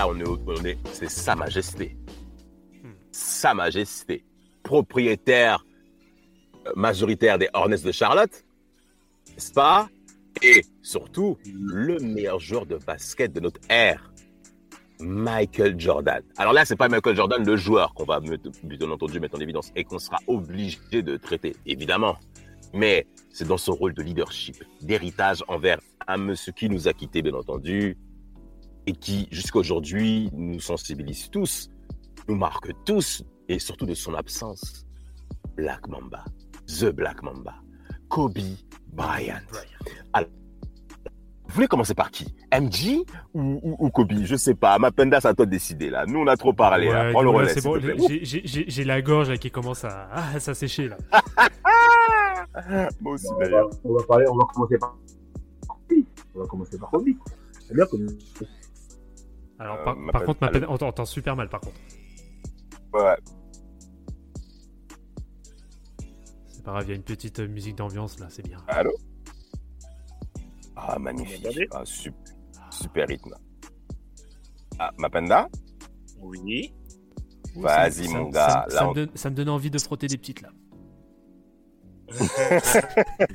Là, on est, au- on est, c'est Sa Majesté. Sa Majesté, propriétaire euh, majoritaire des Hornets de Charlotte, n'est-ce pas? Et surtout, le meilleur joueur de basket de notre ère, Michael Jordan. Alors là, c'est pas Michael Jordan le joueur qu'on va bien entendu mettre en évidence et qu'on sera obligé de traiter, évidemment. Mais c'est dans son rôle de leadership, d'héritage envers un monsieur qui nous a quittés, bien entendu, et qui, jusqu'à aujourd'hui, nous sensibilise tous, nous marque tous, et surtout de son absence. Black Mamba, The Black Mamba, Kobe Bryant. Alors, vous voulez commencer par qui? MJ ou, ou, ou Kobe? Je sais pas. Mapenda, c'est à toi de décider là. Nous, on a trop parlé. là. Ouais, Prends le relais, bon, j'ai- la gorge là, qui commence à, ah, à s'assécher là. Moi aussi, On va, d'ailleurs. on va parler, on va commencer par Kobe. On va commencer par Kobe. C'est bien Kobe. Alors Euh, par, contre, ma allez. peine, on t'entend super mal par contre. Ouais. C'est pas grave, il y a une petite euh, musique d'ambiance là, c'est bien. Allô? Ah, magnifique. Ah, super, super rythme. Ah, Mapenda Oui. Vas-y, mon gars. Ça, Là, me on- donne, ça me donne envie de frotter des petites là. Je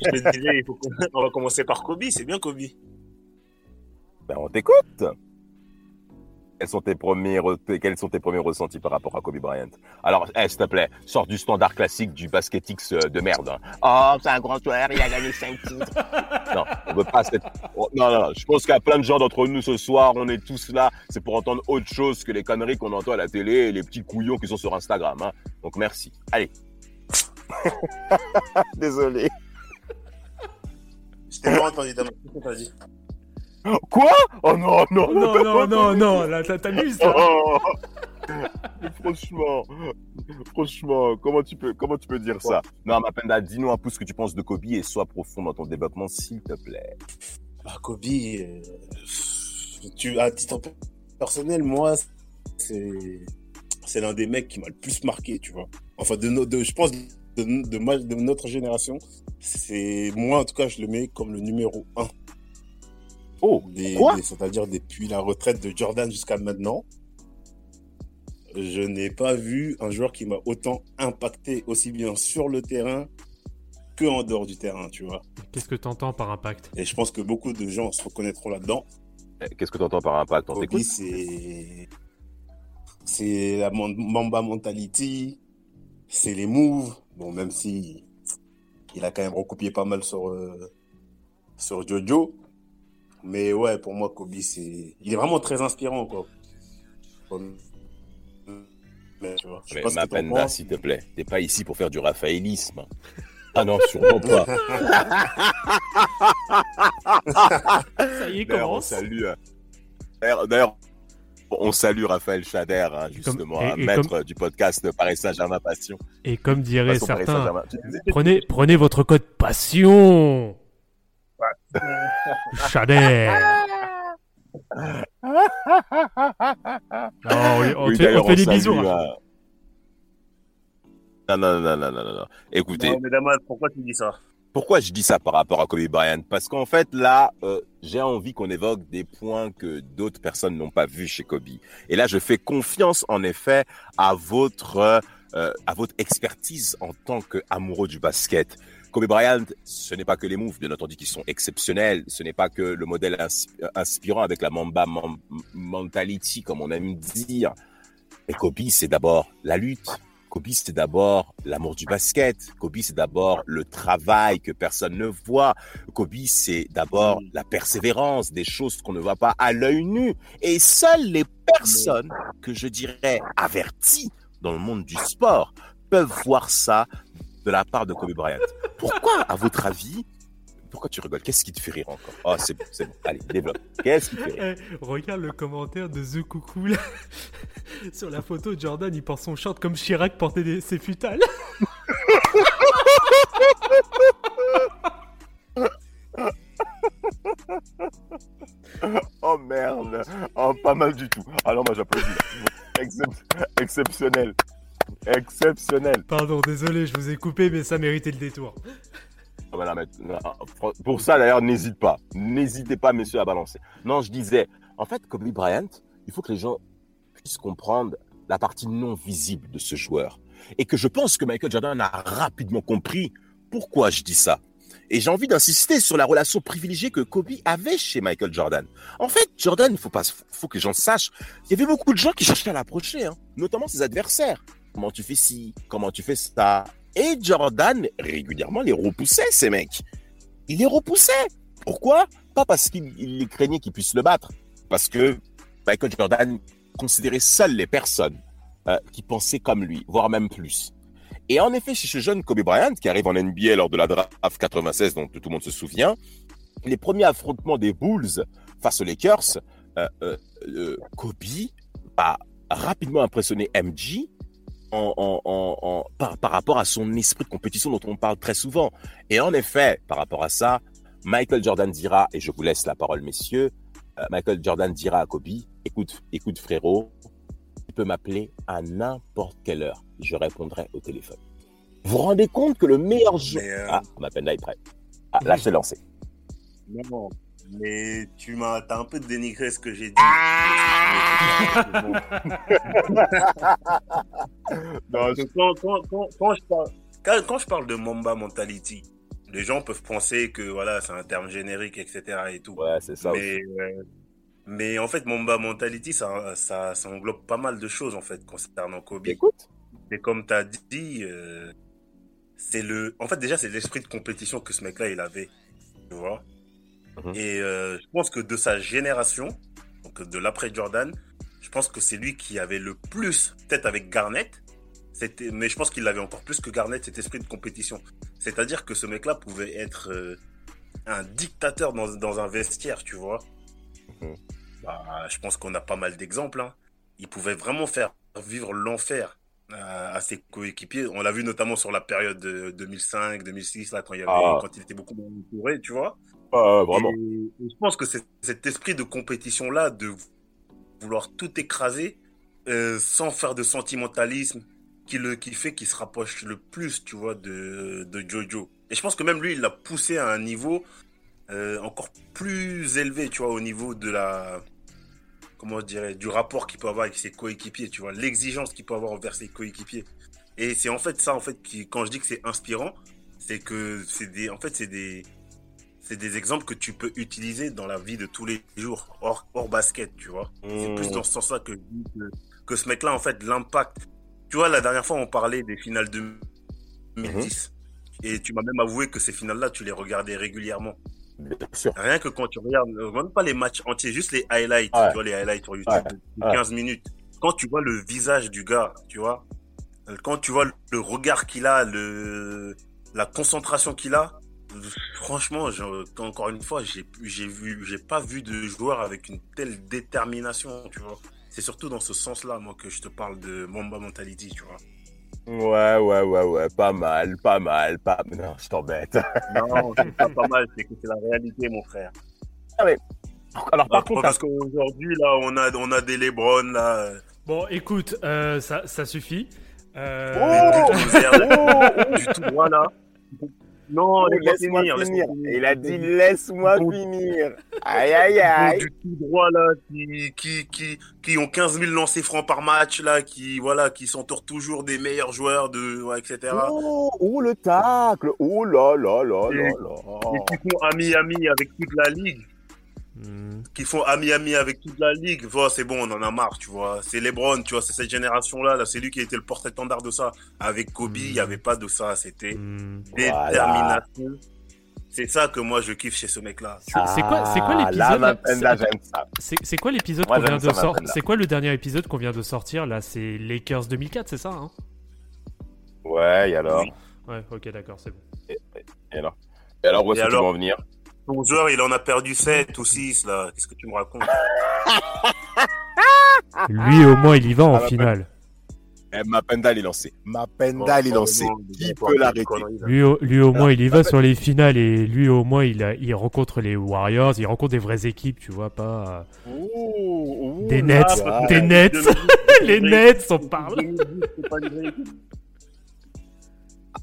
te disais, il faut qu'on on va commencer par Kobe, c'est bien Kobe. Ben, on t'écoute. Quels sont, tes premiers, re- quels sont tes premiers ressentis par rapport à Kobe Bryant? Alors, eh, s'il te plaît, sors du standard classique du basket X euh, de merde. hein. Oh, c'est un grand joueur, il a gagné 5 titres. non, on veut pas cette... oh, non, non, non, je pense qu'il y a plein de gens d'entre nous ce soir, on est tous là, c'est pour entendre autre chose que les conneries qu'on entend à la télé et les petits couillons qui sont sur Instagram. hein. Donc, merci. Allez. Désolé. Je t'ai pas entendu, Dama. Qu'est-ce que t'as dit Quoi? Oh non, non, Non, non, non, non, là t'as- t'amuses là. Oh franchement, franchement, comment tu peux, comment tu peux dire ça? Non, Mapenda, dis-nous un peu ce que tu penses de Kobe et sois profond dans ton développement, s'il te plaît. Bah, Kobe, euh, tu, à titre personnel, moi, c'est, c'est l'un des mecs qui m'a le plus marqué, tu vois. Enfin, de, no- de je pense, de, de, ma- de notre génération, c'est, moi, en tout cas, je le mets comme le numéro un. Oh, Des- quoi des- C'est-à-dire depuis la retraite de Jordan jusqu'à maintenant. Je n'ai pas vu un joueur qui m'a autant impacté aussi bien sur le terrain que en dehors du terrain, tu vois. Qu'est-ce que t'entends par impact? Et je pense que beaucoup de gens se reconnaîtront là-dedans. Eh, Qu'est-ce que tu entends par impact On Kobe, c'est c'est la Mamba mentality, c'est les moves. Bon, même si il a quand même recopié pas mal sur euh, sur Jojo, mais ouais, pour moi Kobe, c'est il est vraiment très inspirant quoi. Comme- Mais, tu vois, je sais Mais pas ce que t'en Mapenda, penses. s'il te plaît, t'es pas ici pour faire du raphaélisme. Ah non, sûrement pas. Ça y est, D'ailleurs, on commence. salue. euh, D'ailleurs, on salue Raphaël Chader, hein, justement, et- et maître du podcast Paris Saint-Germain Passion. Et comme diraient Paris certains, prenez, prenez votre code passion. Chadet. Non, on, on Oui, fait, on fait des bisous. hein. euh, Non, non, non, non, non, non, non. Écoutez, Non, mais Damas, pourquoi tu dis ça? Pourquoi je dis ça par rapport à Kobe Bryant? Parce qu'en fait, là, euh, j'ai envie qu'on évoque des points que d'autres personnes n'ont pas vus chez Kobe. Et là, je fais confiance, en effet, à votre, euh, à votre expertise en tant qu'amoureux du basket. Kobe Bryant, ce n'est pas que les moves, bien entendu, qui sont exceptionnels. Ce n'est pas que le modèle ins- inspirant avec la Mamba mentality, comme on aime dire. Mais Kobe, c'est d'abord la lutte. Kobe, c'est d'abord l'amour du basket. Kobe, c'est d'abord le travail que personne ne voit. Kobe, c'est d'abord la persévérance, des choses qu'on ne voit pas à l'œil nu. Et seules les personnes que je dirais averties dans le monde du sport peuvent voir ça de la part de Kobe Bryant. Pourquoi, à votre avis, pourquoi tu rigoles? Qu'est-ce qui te fait rire encore? Oh, c'est bon, c'est bon. Allez, développe. Qu'est-ce qui te fait rire? Eh, regarde le commentaire de The Coucou là. Sur la photo, Jordan il porte son short comme Chirac portait des- ses futales. Oh merde Oh, pas mal du tout. Alors, moi, j'applaudis. Excep- Exceptionnel. Exceptionnel. Pardon, désolé, je vous ai coupé, mais ça méritait le détour. Ah bah fran- Pour ça, d'ailleurs, n'hésite pas. N'hésitez pas, messieurs, à balancer. Non, je disais, en fait, Kobe Bryant, il faut que les gens puissent comprendre la partie non visible de ce joueur. Et que je pense que Michael Jordan a rapidement compris pourquoi je dis ça. Et j'ai envie d'insister sur la relation privilégiée que Kobe avait chez Michael Jordan. En fait, Jordan, il faut, pas, faut que les gens sachent, il y avait beaucoup de gens qui cherchaient à l'approcher, hein, notamment ses adversaires. Comment tu fais ci? Comment tu fais ça? Et Jordan, régulièrement, les repoussait, ces mecs. Il les repoussait. Pourquoi? Pas parce qu'il craignait qu'ils puissent le battre. Parce que Michael Jordan considérait seules les personnes euh, qui pensaient comme lui, voire même plus. Et en effet, chez ce jeune Kobe Bryant, qui arrive en NBA lors de la draft 96, dont tout le monde se souvient, les premiers affrontements des Bulls face aux Lakers, euh, euh, Kobe a rapidement impressionné MJ en, en- en- en- par, par rapport à son esprit de compétition dont on parle très souvent. Et en effet, par rapport à ça, Michael Jordan dira, et je vous laisse la parole, messieurs, euh, Michael Jordan dira à Kobe, écoute, écoute frérot, tu peux m'appeler à n'importe quelle heure, je répondrai au téléphone. Vous vous rendez compte que le meilleur jeu... Mais, euh, Ah, ma peine là est prêt. Ah, là, je t'ai lancé. Non, mais tu m'as t'as un peu dénigré ce que j'ai dit. Que quand, quand, quand, quand je parle, quand, quand je parle de Mamba mentality, les gens peuvent penser que voilà, c'est un terme générique, etc. et tout. Ouais, c'est ça. mais, euh, mais en fait, Mamba mentality, ça, ça, ça englobe pas mal de choses en fait concernant Kobe. Écoute, Et comme tu as dit, euh, c'est le. En fait, déjà, c'est l'esprit de compétition que ce mec-là, il avait. Tu vois Mhm. Et euh, je pense que de sa génération, donc de l'après Jordan, je pense que c'est lui qui avait le plus, peut-être avec Garnett, c'était, mais je pense qu'il avait encore plus que Garnett cet esprit de compétition. C'est-à-dire que ce mec-là pouvait être euh, un dictateur dans, dans un vestiaire, tu vois. Mhm. Bah, je pense qu'on a pas mal d'exemples. hein. Il pouvait vraiment faire vivre l'enfer à, à ses coéquipiers. On l'a vu notamment sur la période de 2005-2006, là, quand, il y avait, Ah. quand il était beaucoup moins entouré, tu vois. Ah, vraiment. Et, et je pense que c'est cet esprit de compétition-là, de vouloir tout écraser euh, sans faire de sentimentalisme, qui, le, qui fait qu'il se rapproche le plus, tu vois, de, de Jojo. Et je pense que même lui, il l'a poussé à un niveau euh, encore plus élevé, tu vois, au niveau de la... Comment je dirais Du rapport qu'il peut avoir avec ses coéquipiers, tu vois, l'exigence qu'il peut avoir envers ses coéquipiers. Et c'est en fait ça, en fait, qui, quand je dis que c'est inspirant, c'est que c'est des... En fait, c'est des c'est des exemples que tu peux utiliser dans la vie de tous les jours, hors, hors basket, tu vois. C'est Mmh. plus dans ce sens-là que, que, que ce mec-là, en fait, l'impact. Tu vois, la dernière fois, on parlait des finales de 2010. Et tu m'as même avoué que ces finales-là, tu les regardais régulièrement. Bien sûr. Rien que quand tu regardes, euh, même pas les matchs entiers, juste les highlights, Ouais. tu vois, les highlights sur YouTube, Ouais. de Ouais. 15 minutes. Quand tu vois le visage du gars, tu vois, quand tu vois le- regard qu'il a, le, la concentration qu'il a, franchement, je- encore une fois, j'ai, j'ai vu, j'ai pas vu de joueur avec une telle détermination, tu vois. C'est surtout dans ce sens-là, moi, que je te parle de Mamba Mentality, tu vois. Ouais, ouais, ouais, ouais. Pas mal, pas mal, pas Non, je t'embête. Non, c'est pas, pas mal, c'est que c'est la réalité, mon frère. Alors, par Ah, contre, parce qu'aujourd'hui, là, on a, on a des Lebron, là, Bon, écoute, euh, ça, ça suffit. Euh, Oh du tout, du tout droit là. Non, Oh, laisse-moi finir, Il a dit laisse-moi finir. Aïe, aïe, aïe. Du tout droit là, qui, qui, qui, qui ont 15 000 lancers francs par match là, qui voilà, qui s'entourent toujours des meilleurs joueurs de, ouais, etc. Oh, oh, le tacle. Oh là là là là là. Et qui font ami-ami avec toute la ligue. Hmm. Qui font ami-ami avec toute la ligue. Voilà, c'est bon, on en a marre, tu vois. C'est LeBron, tu vois, c'est cette génération-là. Là, c'est lui qui a été le porte-étendard de ça. Avec Kobe, il n'y avait pas de ça. C'était. Voilà. détermination. C'est ça que moi je kiffe chez ce mec-là. C'est quoi- c'est quoi l'épisode. C'est quoi qu'on vient de sortir. C'est quoi le dernier épisode qu'on vient de sortir là? C'est Lakers 2004, c'est ça hein? Ouais, et alors? Oui. Ouais, ok, d'accord, c'est bon. Et alors? Et alors, où est-ce que tu veux en venir? Ton joueur, il en a perdu 7 ou 6, là. Qu'est-ce que tu me racontes? Lui, au moins, il y va en Ah, finale. Eh, Mapenda, il est lancé. Mapenda, il est lancé. Qui peut l'arrêter? Lui, au- lui, au moins, Alors, il y va sur les finales et lui, au moins, il, a- il rencontre les Warriors, il rencontre des vraies équipes, tu vois, pas Ouh, ouh Des Nets, là. des Nets, les Nets, on parle. 2010, c'est pas une vraie équipe.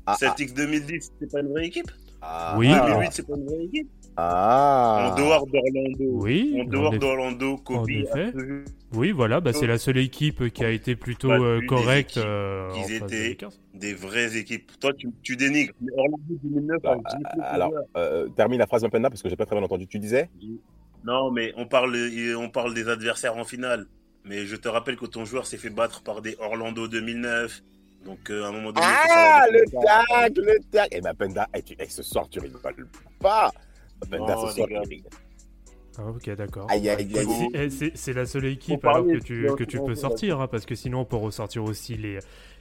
Ah, Celtics 2010, c'est pas une vraie équipe. ah, Oui. ah, 2008, c'est pas une vraie équipe. Ah. En dehors d'Orlando. Oui, En dehors d'Orlando, Kobe En effet. a Oui, voilà, bah, c'est la seule équipe qui a été plutôt euh, correcte euh, de étaient- Lakers. des vraies équipes. Toi, tu, tu dénigres. Mais Orlando 2009 Bah. Alors, euh, termine la phrase Mapenda parce que j'ai pas très bien entendu. Tu disais? Non, mais on parle, on parle des adversaires en finale. Mais je te rappelle que ton joueur s'est fait battre par des Orlando 2009. Donc, euh, à un moment donné, Ah, le de tag, le tag. Et Mapenda, eh, tu- eh, ce soir, tu rigoles pas. Non, les gars. tu rigoles. Ah, ok, d'accord. Aïe, aïe, aïe. Faut- C'est- eh, C'est la seule équipe alors que tu, que tu peux sortir, hein, parce que sinon on peut ressortir aussi les,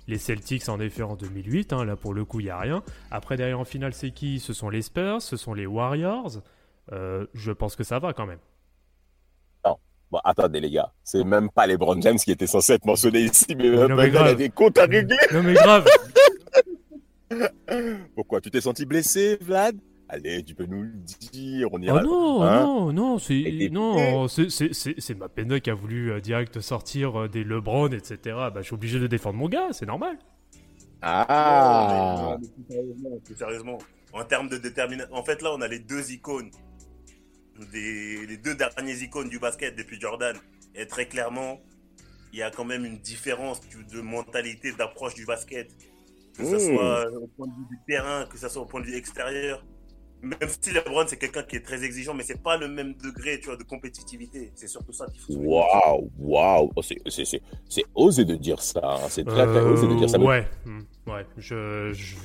les Celtics en effet en 2008. hein, là pour le coup, il n'y a rien. Après, derrière en finale, c'est qui? Ce sont les Spurs, ce sont les Warriors. Euh, je pense que ça va quand même. Bon, attendez, les gars. C'est même pas les Brown James qui étaient censés être mentionnés ici, mais non, mais Mapenda, il a grave. des comptes à régler. Non, mais grave Pourquoi? Tu t'es senti blessé, Vlad? Allez, tu peux nous le dire. On Oh ira. non, Hein non, non, c'est Et t'es non, c'est- c'est c'est- c'est ma peine qui a voulu euh, direct sortir euh, des LeBron, etc. Bah, je suis obligé de défendre mon gars, c'est normal. Ah. Non, mais plus sérieusement, plus sérieusement. En termes de détermination. En fait, là, on a les deux icônes. Des... Les deux dernières icônes du basket depuis Jordan. Et très clairement, il y a quand même une différence de mentalité, d'approche du basket. Que ce Mmh. soit au point de vue du terrain, que ce soit au point de vue extérieur. Même si LeBron, c'est quelqu'un qui est très exigeant, mais c'est pas le même degré tu vois, de compétitivité. C'est surtout ça qu'il faut. Waouh, waouh. Oh, c'est- c'est- c'est c'est osé de dire ça. hein. C'est très, très osé de dire ça. Euh, mais- ouais, hmm, ouais, je, je,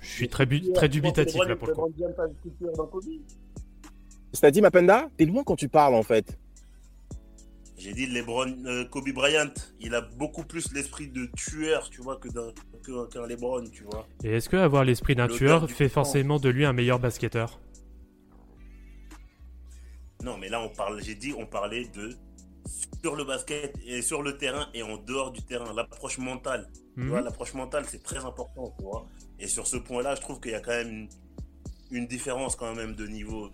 je suis très, bu- très dubitatif là pour le coup. C'est-à-dire, Mapenda, t'es loin quand tu parles, en fait. J'ai dit LeBron, euh, Kobe Bryant, il a beaucoup plus l'esprit de tueur, tu vois, que d'un que- qu'un LeBron, tu vois. Et est-ce que avoir l'esprit d'un tueur fait forcément de lui un meilleur basketteur? Non, mais là on parle, j'ai dit, on parlait de sur le basket et sur le terrain et en dehors du terrain, l'approche mentale. Tu Mhm. vois, l'approche mentale, c'est très important, tu vois. Et sur ce point-là, je trouve qu'il y a quand même une, une différence quand même de niveau.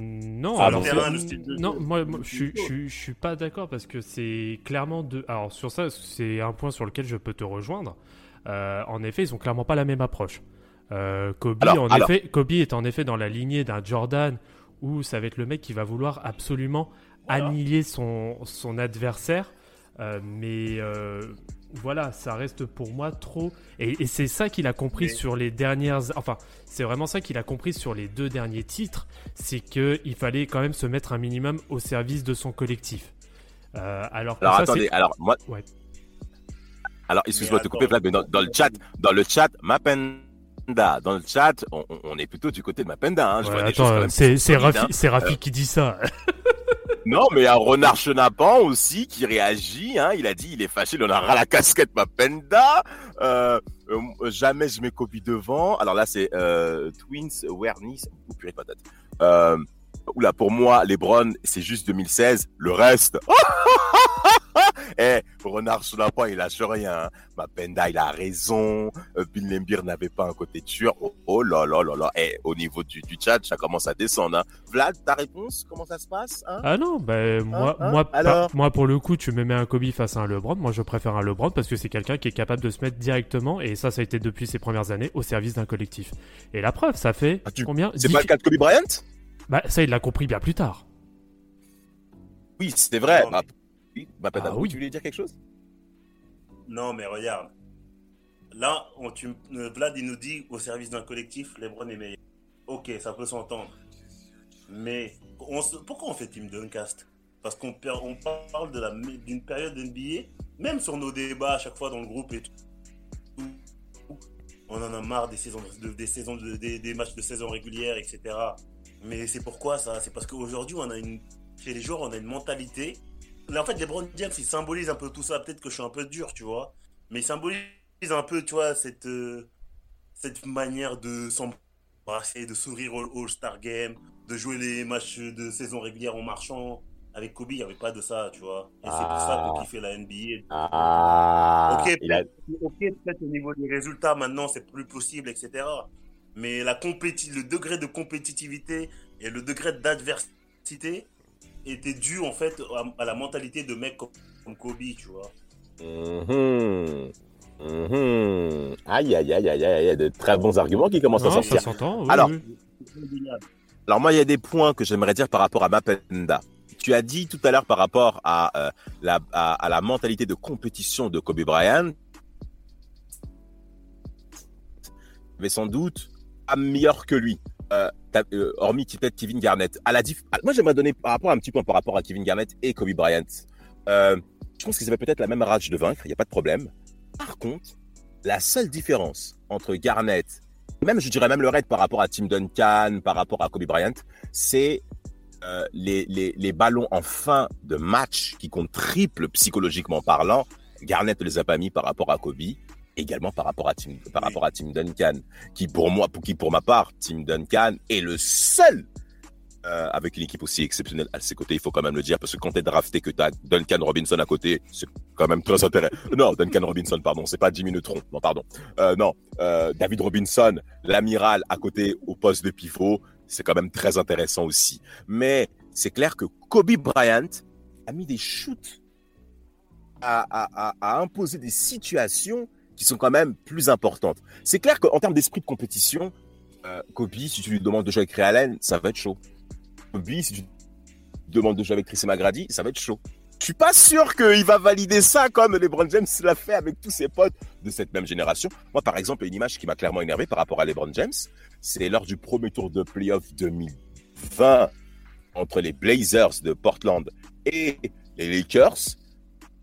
Non, Ah, alors le c'est- terrain, le style de non, jeu, moi, je, suis- je, je pas d'accord parce que c'est clairement de. Alors sur ça, c'est un point sur lequel je peux te rejoindre. Euh, en effet, ils ont clairement pas la même approche. Euh, Kobe, Alors, en alors. effet, Kobe est en effet dans la lignée d'un Jordan où ça va être le mec qui va vouloir absolument annihiler son, son adversaire. Euh, mais euh, voilà, ça reste pour moi trop. Et, et c'est ça qu'il a compris Mais- sur les dernières. Enfin, c'est vraiment ça qu'il a compris sur les deux derniers titres. C'est qu'il fallait quand même se mettre un minimum au service de son collectif. Euh, alors, que Alors ça, attendez, alors moi. Ouais. Alors excuse-moi de te couper. Vlad, mais dans, dans le chat, dans le chat, Mapenda, dans le chat, on, est plutôt du côté de Mapenda. Hein. Ouais, attends, même c'est Rafi, hein. c'est Rafi qui dit ça. Non, mais il y a Renard Chenapan aussi qui réagit. Hein. Il a dit il est fâché, il en a ras la casquette, Mapenda. Euh, euh, jamais je mets Kobe devant. Alors là, c'est euh, Twins, Awareness, ou purée patate. Oula, pour moi, LeBron, c'est juste 2016. Le reste. Eh, Renard Chenapan, il lâche rien. hein. Mapenda, il a raison. Euh, Bill Lembir n'avait pas un côté tueur. Oh, oh là là là là. Eh, au niveau du, du chat, ça commence à descendre. Hein. Vlad, ta réponse Comment ça se passe hein? Ah non, bah, moi, hein, moi, alors? par- moi, pour le coup, tu me mets un Kobe face à un LeBron. Moi, je préfère un LeBron parce que c'est quelqu'un qui est capable de se mettre directement, et ça, ça a été depuis ses premières années, au service d'un collectif. Et la preuve, ça fait Ah, tu- combien? C'est Dix- pas le cas de Kobe Bryant? Bah, ça, il l'a compris bien plus tard. Oui, c'est vrai. Non, Ma... Oui, Mapenda, Ah oui, tu voulais dire quelque chose? Non, mais regarde. Là, on, tu, euh, Vlad, il nous dit au service d'un collectif, LeBron est meilleur. Ok, ça peut s'entendre. Mais on se- pourquoi on fait Team Duncast Parce qu'on on parle de la m- d'une période NBA, même sur nos débats à chaque fois dans le groupe et tout. On en a marre des saisons, de- des, saisons de- des, des matchs de saison régulière, etc. Mais c'est pourquoi ça? C'est parce qu'aujourd'hui, on a une, chez les joueurs, on a une mentalité. Mais en fait, LeBron James, il symbolise un peu tout ça. Peut-être que je suis un peu dur, tu vois. Mais il symbolise un peu, tu vois, cette, euh, cette manière de essayer de sourire au All-Star Game, de jouer les matchs de saison régulière en marchant. Avec Kobe, il n'y avait pas de ça, tu vois. Et c'est pour ça Ah. qu'on kiffait la NBA. Ah, a- ok, peut-être au niveau des résultats, maintenant, c'est plus possible, etc. Mais la compéti le degré de compétitivité et le degré d'adversité était dû, en fait, à, à la mentalité de mecs comme, comme Kobe, tu vois. Mhm. Mhm. Aïe, aïe, aïe, aïe, aïe, aïe, de très bons arguments qui commencent à Non, ça sortir. s'entend. oui, Alors, oui. Alors moi, il y a des points que j'aimerais dire par rapport à Mapenda. Tu as dit tout à l'heure par rapport à, euh, la, à, à la mentalité de compétition de Kobe Bryant, mais sans doute pas meilleur que lui, euh, euh, hormis peut-être Kevin Garnett. Moi, j'aimerais donner par rapport à un petit point par rapport à Kevin Garnett et Kobe Bryant. Euh, je pense qu'ils avaient peut-être la même rage de vaincre, il n'y a pas de problème. Par contre, la seule différence entre Garnett même je dirais même le raid par rapport à Tim Duncan, par rapport à Kobe Bryant, c'est les, les, les ballons en fin de match qui comptent triple psychologiquement parlant. Garnett ne les a pas mis par rapport à Kobe, également par rapport à Tim, par rapport à Tim Duncan, qui pour moi, pour qui pour ma part, Tim Duncan est le seul euh, avec une équipe aussi exceptionnelle à ses côtés, il faut quand même le dire, parce que quand t'es drafté, que t'as Duncan Robinson à côté, c'est quand même très intéressant. Non, Duncan Robinson, pardon, c'est pas Jimmy Neutron, non, pardon. Euh, non, euh, David Robinson, l'amiral à côté au poste de pivot, c'est quand même très intéressant aussi. Mais c'est clair que Kobe Bryant a mis des shoots à, à, à, à imposer des situations qui sont quand même plus importantes. C'est clair qu'en termes d'esprit de compétition, euh, Kobe, si tu lui demandes de jouer avec Ray Allen, ça va être chaud. Kobe, si tu lui demandes de jouer avec Tracy McGrady, ça va être chaud. Je suis pas sûr qu'il va valider ça comme LeBron James l'a fait avec tous ses potes de cette même génération. Moi, par exemple, une image qui m'a clairement énervé par rapport à LeBron James, c'est lors du premier tour de playoff 2020 entre les Blazers de Portland et les Lakers.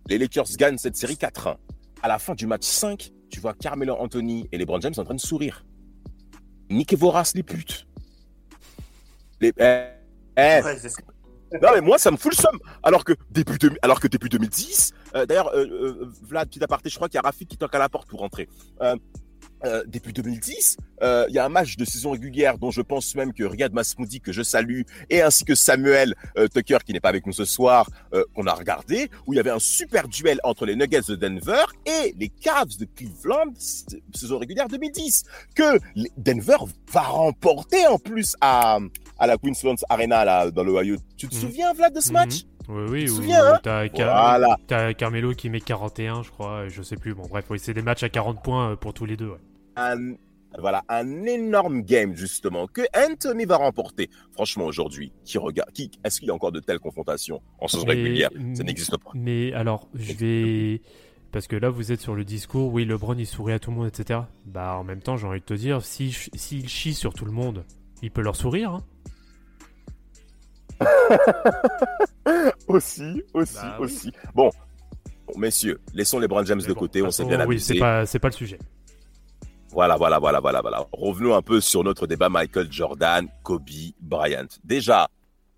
Les Lakers gagnent cette série 4-1. À la fin du match 5, tu vois Carmelo Anthony et LeBron James en train de sourire. Niquez-vous races, les putes. Les... Eh, eh, Ouais, non, mais moi, ça me fout le somme. Alors que début, de- alors que début 2010, euh, d'ailleurs, euh, euh, Vlad, petit aparté, je crois qu'il y a Rafik qui toque à la porte pour rentrer. Euh, début 2010, euh, il y a un match de saison régulière dont je pense même que Riyad Masmoudi, que je salue, et ainsi que Samuel euh, Tucker, qui n'est pas avec nous ce soir, euh, qu'on a regardé, où il y avait un super duel entre les Nuggets de Denver et les Cavs de Cleveland, saison régulière 2010, que Denver va remporter en plus à, à la Queensland Arena, là, dans l'Ohio. Tu te Mhm. souviens, Vlad, de ce Mhm. match? Oui, oui. te où souviens, hein t'as Car- Voilà. t'as Carmelo qui met 41, je crois, je sais plus. Bon, bref, oui, c'est des matchs à 40 points euh, pour tous les deux. ouais. un, voilà, un énorme game justement que Anthony va remporter. Franchement, aujourd'hui, qui regarde, qui, est-ce qu'il y a encore de telles confrontations en saison régulière? Ça n'existe pas. Mais alors, je vais. Parce que là, vous êtes sur le discours, oui, LeBron il sourit à tout le monde, etc. Bah, en même temps, j'ai envie de te dire, s'il s'il chie sur tout le monde, il peut leur sourire. Hein. Aussi, aussi, Bah oui. aussi. Bon, bon, messieurs, laissons les Brand James de bon, côté, on s'est bien Oui, amusé. c'est pas, c'est pas le sujet. Voilà, voilà, voilà, voilà, voilà. Revenons un peu sur notre débat Michael Jordan, Kobe Bryant. Déjà,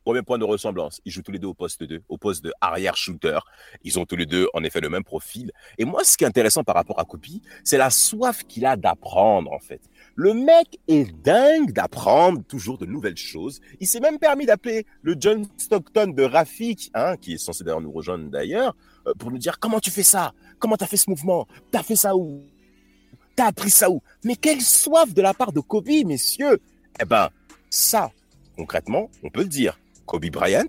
premier point de ressemblance, ils jouent tous les deux au poste 2, au poste de arrière shooter. Ils ont tous les deux, en effet, le même profil. Et moi, ce qui est intéressant par rapport à Kobe, c'est la soif qu'il a d'apprendre, en fait. Le mec est dingue d'apprendre toujours de nouvelles choses. Il s'est même permis d'appeler le John Stockton de Rafik, hein, qui est censé d'ailleurs nous rejoindre d'ailleurs, euh, pour nous dire comment tu fais ça, comment t'as fait ce mouvement, t'as fait ça où, T'as appris ça où? Mais quelle soif de la part de Kobe, messieurs Eh ben, ça, concrètement, on peut le dire. Kobe Bryant,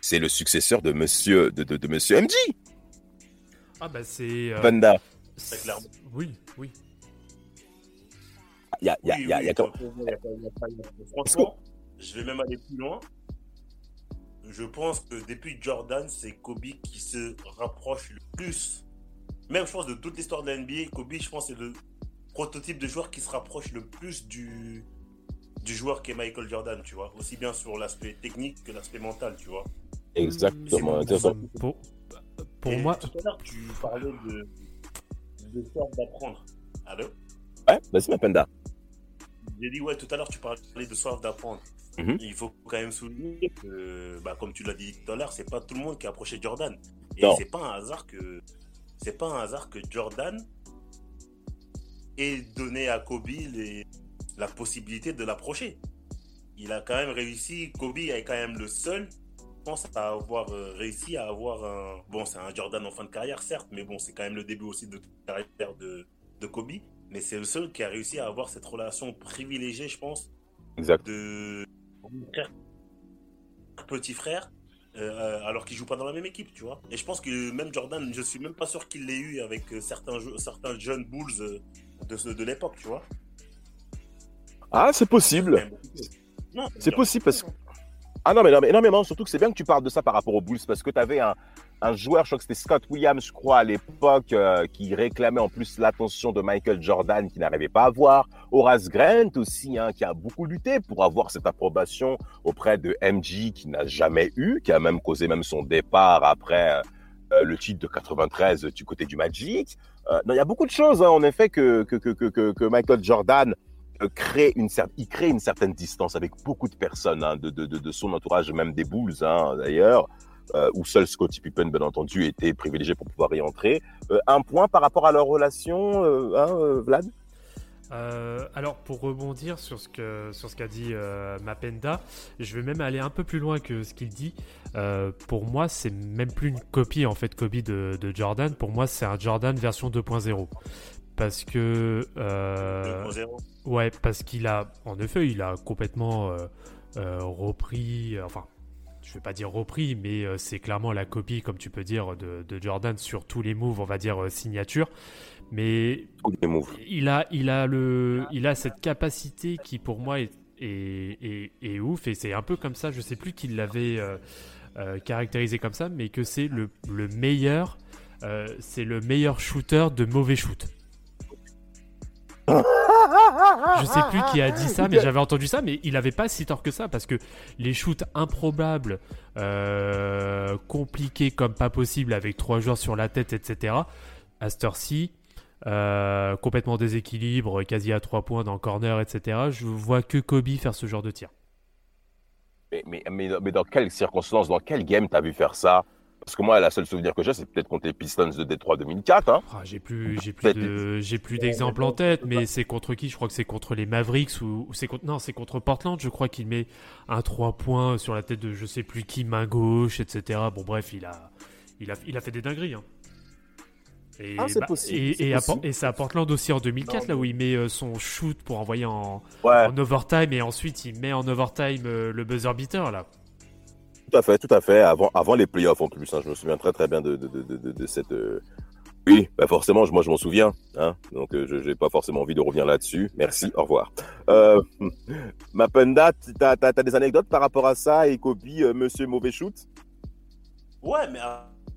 c'est le successeur de Monsieur de, de, de Monsieur MJ. Ah, bah, c'est. euh, Panda. Clairement. Oui, oui. Il y a, y a, Franchement, je vais même aller plus loin. Je pense que depuis Jordan, c'est Kobe qui se rapproche le plus. Même, je pense, de toute l'histoire de la NBA, Kobe, je pense, c'est le prototype de joueur qui se rapproche le plus du, du joueur qu'est Michael Jordan, tu vois. Aussi bien sur l'aspect technique que l'aspect mental, tu vois. Exactement. Pour, pour Et moi, Tout à l'heure, tu parlais de, de d'apprendre. Allô? Ouais, vas-y, ma Panda. J'ai dit, ouais, tout à l'heure, tu parlais de soif d'apprendre. Mhm. Il faut quand même souligner que, bah, comme tu l'as dit tout à l'heure, c'est pas tout le monde qui a approché Jordan. Et c'est pas un hasard que, c'est pas un hasard que Jordan ait donné à Kobe les, la possibilité de l'approcher. Il a quand même réussi, Kobe est quand même le seul, je pense, à avoir euh, réussi à avoir un. Bon, c'est un Jordan en fin de carrière, certes, mais bon, c'est quand même le début aussi de carrière de, de Kobe. Mais c'est le seul qui a réussi à avoir cette relation privilégiée, je pense, Exact. de petit frère, euh, alors qu'il joue pas dans la même équipe, tu vois. Et je pense que même Jordan, je suis même pas sûr qu'il l'ait eu avec euh, certains, certains jeunes Bulls euh, de, de l'époque, tu vois. Ah, c'est possible. Non, C'est possible parce que. Ah non, mais non, mais énormément. Surtout que c'est bien que tu parles de ça par rapport aux Bulls parce que tu avais un, un joueur, je crois que c'était Scott Williams, je crois, à l'époque, euh, qui réclamait en plus l'attention de Michael Jordan qui n'arrivait pas à avoir. Horace Grant aussi, hein, qui a beaucoup lutté pour avoir cette approbation auprès de MJ qui n'a jamais eu, qui a même causé même son départ après euh, le titre de 93 du côté du Magic. Euh, il y a beaucoup de choses, hein, en effet, que, que, que, que, Michael Jordan crée une il crée une certaine distance avec beaucoup de personnes hein, de, de, de, de son entourage, même des Bulls hein, d'ailleurs, euh, où seul Scottie Pippen, bien entendu, était privilégié pour pouvoir y entrer. Euh, un point par rapport à leur relation, euh, hein, euh, Vlad? Euh, alors pour rebondir sur ce que sur ce qu'a dit euh, Mapenda, je vais même aller un peu plus loin que ce qu'il dit. Euh, pour moi, c'est même plus une copie en fait Kobe de, de Jordan. Pour moi, c'est un Jordan version 2.0 parce que euh, 2.0. ouais parce qu'il a en effet il a complètement euh, euh, repris enfin je vais pas dire repris mais euh, c'est clairement la copie comme tu peux dire de, de Jordan sur tous les moves on va dire euh, signature mais il a, il a le, il a cette capacité qui pour moi est, est, est- est ouf et c'est un peu comme ça. Je sais plus qui l'avait euh, euh, caractérisé comme ça, mais que c'est le, le meilleur, euh, c'est le meilleur shooter de mauvais shoot. Je sais plus qui a dit ça, mais j'avais entendu ça, mais il avait pas si tort que ça parce que les shoots improbables, euh, compliqués comme pas possible avec trois joueurs sur la tête, etc. À cette heure-ci, euh, complètement déséquilibre, quasi à trois points dans le corner, etc. Je vois que Kobe faire ce genre de tir. Mais, mais, mais, mais dans quelles circonstances, dans quel game t'as vu faire ça? Parce que moi, la seule souvenir que j'ai, c'est peut-être contre les Pistons de Détroit 2004. Hein. Ah, j'ai plus, j'ai plus de, j'ai plus d'exemples en tête, mais c'est contre qui? Je crois que c'est contre les Mavericks ou, ou c'est contre, non, c'est contre Portland. Je crois qu'il met un 3 points sur la tête de je sais plus qui, main gauche, etc. Bon, bref, il a, il a, il a fait des dingueries. Hein. Et, Ah, c'est possible, et, c'est et à, possible. Por- et c'est à Portland aussi en 2004, Non, là où il met euh, son shoot pour envoyer en, Ouais, en overtime et ensuite il met en overtime euh, le buzzer beater là. Tout à fait, tout à fait. Avant, avant les playoffs en plus, hein, je me souviens très très bien de, de, de, de, cette. euh, Oui, bah forcément, moi je m'en souviens. Hein, donc euh, je n'ai pas forcément envie de revenir là-dessus. Merci, au revoir. Euh, Mapenda, t'as as, des anecdotes par rapport à ça et Kobe, euh, monsieur mauvais shoot? Ouais, mais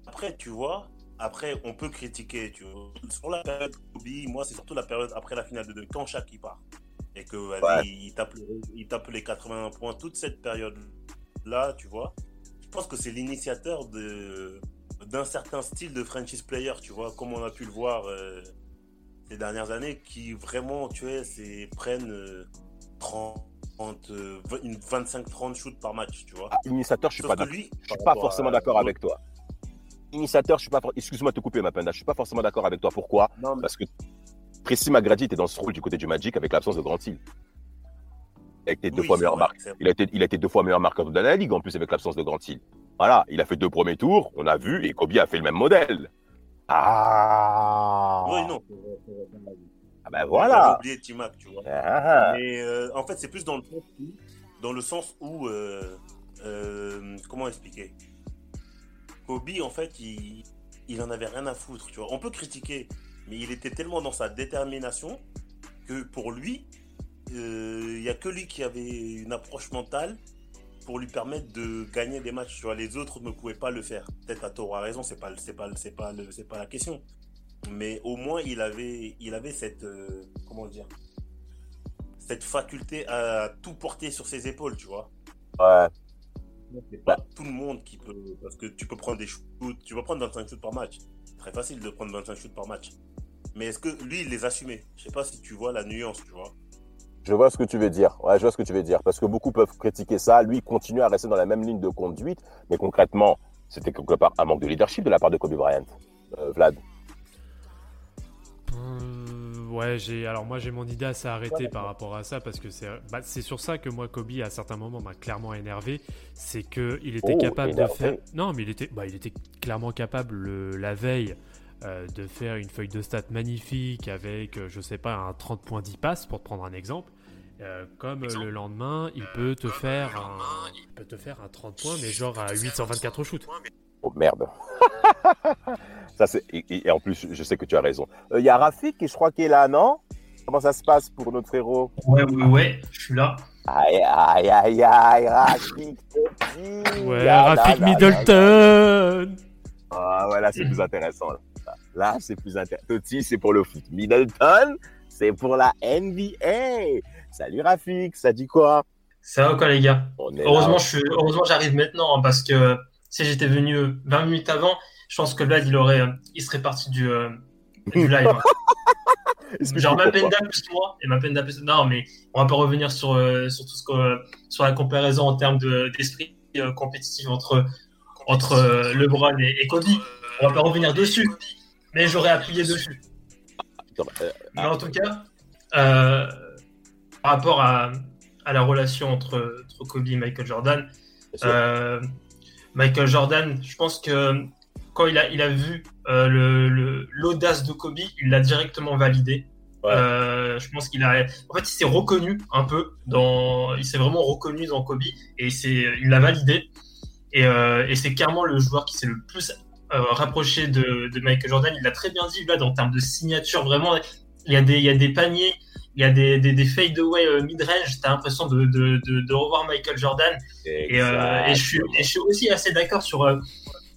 après, tu vois, après, on peut critiquer, tu vois. Sur la période Kobe, moi, c'est surtout la période après la finale de 2, quand Shaq part. Et que, vas-y, Ouais. il, tape, il tape les 81 points, toute cette période-là, tu vois. Je pense que c'est l'initiateur de d'un certain style de franchise player, tu vois, comme on a pu le voir euh, ces dernières années, qui vraiment, tu vois, c'est, prennent euh, 30, euh, 25-30 shoots par match, tu vois. Ah, Initiateur, je suis Sauf pas lui, Je suis pas forcément d'accord avec toi. Initiateur, je suis pas. for- Excuse-moi de te couper, Mapenda. Je suis pas forcément d'accord avec toi. Pourquoi? Non, mais- Parce que Tracy McGrady était dans ce rôle du côté du Magic avec l'absence de Grant Hill. Il a été deux Oui, fois meilleur marqueur. c'est vrai. Il a été, il a été deux fois meilleur marqueur de la ligue en plus avec l'absence de Grant Hill. Voilà, il a fait deux premiers tours, on a vu, et Kobe a fait le même modèle. Ah. Oui, non. Ah ben voilà. oublié T-Mac, tu vois. Ah. Mais euh, en fait, c'est plus dans le sens où, dans le sens où euh, euh, comment expliquer? Kobe, en fait, il, il en avait rien à foutre, tu vois. On peut critiquer, mais il était tellement dans sa détermination que pour lui, il y a que lui qui avait une approche mentale pour lui permettre de gagner des matchs. Tu vois, les autres ne pouvaient pas le faire. Peut-être à tort ou à raison, c'est pas, c'est pas, c'est pas, c'est pas la question. Mais au moins, il avait, il avait cette, euh, comment dire, cette faculté à tout porter sur ses épaules, tu vois. Ouais. C'est pas tout le monde qui peut, parce que tu peux prendre des shoots, tu peux prendre 25 shoots par match. C'est très facile de prendre 25 shoots par match. Mais est-ce que lui, il les assumait? Je sais pas si tu vois la nuance, tu vois. Je vois ce que tu veux dire. Ouais, je vois ce que tu veux dire. Parce que beaucoup peuvent critiquer ça. Lui, il continue à rester dans la même ligne de conduite. Mais concrètement, c'était quelque part un manque de leadership de la part de Kobe Bryant. Euh, Vlad. Euh, Ouais, j'ai alors moi j'ai mon idée assez arrêtée par rapport à ça parce que c'est bah, c'est sur ça que moi Kobe à certains moments m'a clairement énervé, c'est que il était Oh, capable de faire non mais il était bah, il était clairement capable le- la veille euh, de faire une feuille de stats magnifique avec euh, je sais pas un 30 points 10 passes pour te prendre un exemple. Euh, comme euh, le lendemain, il peut te faire un, il peut te faire un 30 points mais genre à 824 shoots. Oh merde. ça, c'est... Et, et- en plus, je sais que tu as raison. Il y a Rafik qui je crois qui est là, non? Comment ça se passe pour notre frérot Ouais, ouais, ouais, je suis là. Aïe, aïe, aïe, aïe, Rafik. Ouais, Là, Rafik là. Middleton. Ah ouais, là, c'est plus intéressant. Là, Là, c'est plus intéressant. Totti, c'est pour le foot. Middleton, c'est pour la NBA. Salut Rafik, ça dit quoi? Ça va quoi, les gars? Heureusement, je suis... Heureusement, j'arrive maintenant hein, parce que si j'étais venu euh, 20 minutes avant, je pense que Vlad, il aurait, euh, il serait parti du, euh, du live. hein. Genre ma penda plus moi et ma penda plus. Non, mais on va pas revenir sur, euh, sur tout ce que, sur la comparaison en termes de- d'esprit euh, compétitif entre, entre euh, LeBron et, et Kobe. On va pas revenir dessus, mais j'aurais appuyé dessus. Euh, Mais en tout cas, euh, par rapport à, à la relation entre, entre Kobe et Michael Jordan, euh, Michael Jordan, je pense que quand il a, il a vu euh, le- le- l'audace de Kobe, il l'a directement validé. Ouais. Je pense qu'il a, en fait, il s'est reconnu un peu dans, il s'est vraiment reconnu dans Kobe et il l'a validé. Et, et c'est clairement le joueur qui s'est le plus euh, rapproché de, de Michael Jordan. Il l'a très bien dit là, en termes de signature. Vraiment, il y a des, il y a des paniers, il y a des, des, des fade-away euh, mid-range. T'as l'impression de, de, de, de revoir Michael Jordan. Et, euh, et, je suis, et je suis aussi assez d'accord sur.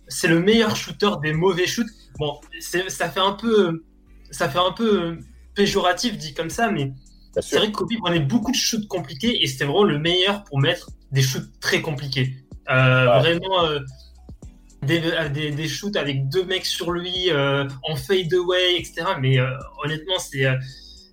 c'est le meilleur shooter des mauvais shoots. Bon, ça fait un peu, ça fait un peu péjoratif dit comme ça, mais c'est vrai que Kobe prenait beaucoup de shoots compliqués et c'était vraiment le meilleur pour mettre des shoots très compliqués. Ouais. Vraiment des, des, des shoots avec deux mecs sur lui euh, en fade away, etc. Mais euh, honnêtement, c'est, euh,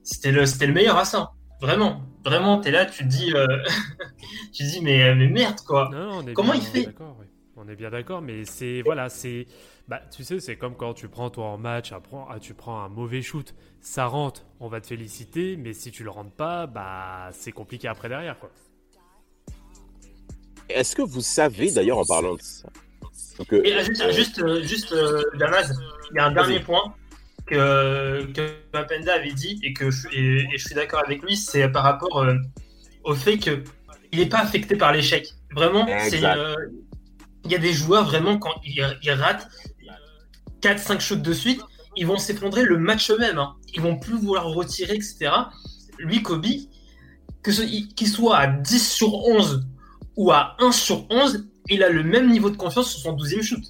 c'était le, c'était le meilleur à ça. Vraiment, vraiment, t'es là, tu te dis, euh, tu te dis, mais, mais merde quoi. Non, non, on est Comment bien il fait? oui. On est bien d'accord, mais c'est voilà, c'est bah tu sais, c'est comme quand tu prends toi en match, après, ah, tu prends un mauvais shoot, ça rentre, on va te féliciter, mais si tu le rentres pas, bah c'est compliqué après derrière quoi. Est-ce que vous savez, d'ailleurs, en parlant de ça, Et euh, juste, euh, juste, euh, juste euh, Damas, il y a un dernier point que, que Mapenda avait dit et que je, et, et je suis d'accord avec lui, c'est par rapport au fait que il n'est pas affecté par l'échec. Vraiment, il y a des joueurs vraiment quand ils, ils ratent 4-5 shoots de suite, ils vont s'effondrer le match même. Hein. Ils vont plus vouloir retirer, etc. Lui, Kobe, qu'il soit à 10 sur 11 ou à 1 sur 11, il a le même niveau de confiance sur son 12e shoot.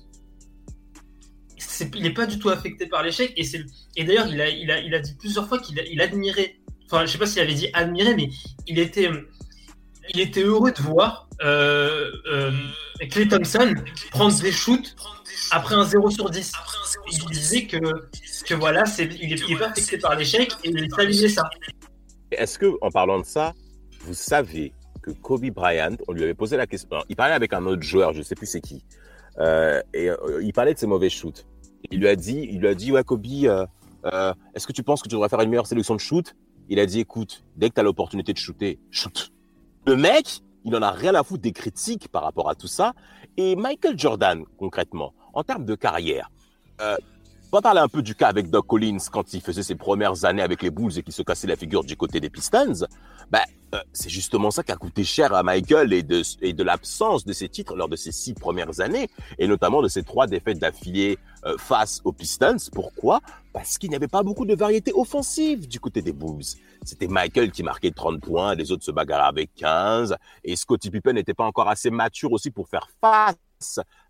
Il n'est pas du tout affecté par l'échec. Et, et d'ailleurs, il a, il, a, il a dit plusieurs fois qu'il admirait, enfin, je sais pas s'il avait dit admirer, mais il était, il était heureux de voir euh, euh, Clay Thompson prendre des shoots après un 0 sur 10. Il disait que, que voilà, c'est, il n'est pas affecté par l'échec et il saluait ça. Est-ce que, en parlant de ça, vous savez Kobe Bryant, on lui avait posé la question. il parlait avec un autre joueur, je ne sais plus c'est qui, euh, et euh, il parlait de ses mauvais shoots. Il lui a dit, il lui a dit, ouais Kobe, euh, est-ce que tu penses que tu devrais faire une meilleure sélection de shoot? Il a dit, écoute, dès que tu as l'opportunité de shooter, shoot. Le mec, il en a rien à foutre des critiques par rapport à tout ça. Et Michael Jordan, concrètement, en termes de carrière, va parler un peu du cas avec Doc Collins quand il faisait ses premières années avec les Bulls et qu'il se cassait la figure du côté des Pistons. Ben, euh, c'est justement ça qui a coûté cher à Michael et de, et de l'absence de ses titres lors de ses six premières années et notamment de ses trois défaites d'affilée euh, face aux Pistons. Pourquoi? Parce qu'il n'y avait pas beaucoup de variété offensive du côté des Bulls. C'était Michael qui marquait 30 points, les autres se bagarraient avec 15 et Scottie Pippen n'était pas encore assez mature aussi pour faire face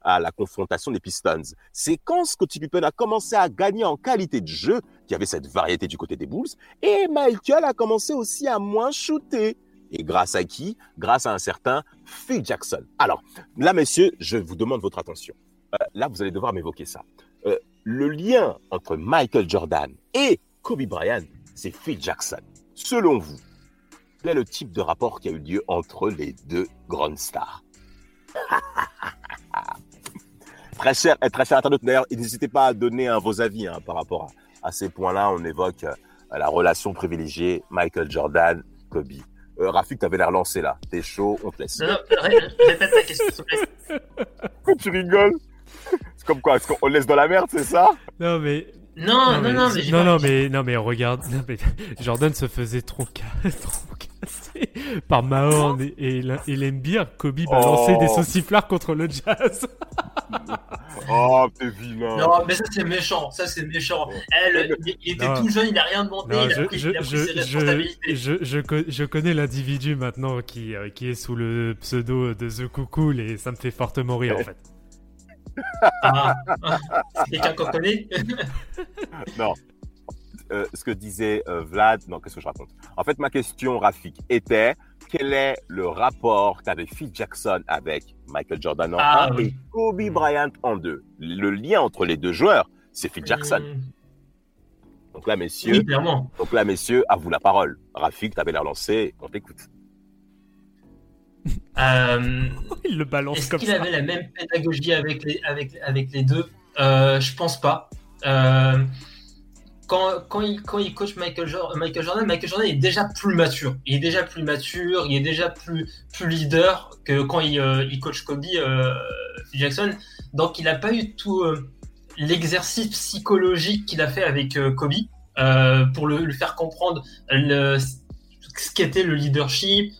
à la confrontation des Pistons. C'est quand Scottie Pippen a commencé à gagner en qualité de jeu qu'il y avait cette variété du côté des Bulls et Michael a commencé aussi à moins shooter. Et grâce à qui? Grâce à un certain Phil Jackson. Alors, là, messieurs, je vous demande votre attention. Euh, là, vous allez devoir m'évoquer ça. Euh, le lien entre Michael Jordan et Kobe Bryant, c'est Phil Jackson. Selon vous, quel est le type de rapport qui a eu lieu entre les deux grandes stars? Très cher, eh, très cher internaute, d'ailleurs, n'hésitez pas à donner hein, vos avis hein, par rapport à, à ces points-là. On évoque la relation privilégiée Michael Jordan, Kobe. Euh, Rafik, t'avais l'air lancé là. T'es chaud, on te laisse. Non, non, ré- répète ta question, s'il te plaît. tu rigoles? C'est comme quoi Est-ce qu'on laisse dans la merde, c'est ça? Non, mais. Non, non, non, mais j'ai non, pas- non, mais, non, mais regarde. non, mais Jordan se faisait trop, ca- trop casser par Mahorn et, et, la- et l'Embire. Kobe balançait Oh. des sauciflards contre le jazz. Oh, t'es vilain. Non, mais ça c'est méchant, ça c'est méchant. Elle, il, il était Non. tout jeune, il a rien demandé, Non, il, a je, pris, je, il a pris je, ses responsabilités. connais l'individu maintenant qui, euh, qui est sous le pseudo de The Cool et ça me fait fortement rire en fait. Ah, ah, c'est quelqu'un qu'on connaît Non. Euh, ce que disait euh, Vlad, non, qu'est-ce que je raconte? En fait, ma question, Rafik, était quel est le rapport qu'avait Phil Jackson avec Michael Jordan en Ah, 1 oui. et Kobe Bryant en 2 Le lien entre les deux joueurs, c'est Phil Jackson. Hum, Donc là, messieurs, Oui, donc là, messieurs, à vous la parole. Rafik, t'avais l'air lancé, on t'écoute. Euh, Il le balance Est-ce comme qu'il ça. avait la même pédagogie avec les, avec, avec les deux? Euh, Je pense pas. Euh, quand, quand, il, quand il coach Michael, Jor- Michael Jordan, Michael Jordan est déjà plus mature. Il est déjà plus mature, il est déjà plus, plus leader que quand il, il coach Kobe Jackson. Donc il n'a pas eu tout l'exercice psychologique qu'il a fait avec Kobe pour le, lui faire comprendre le- ce qu'était le leadership,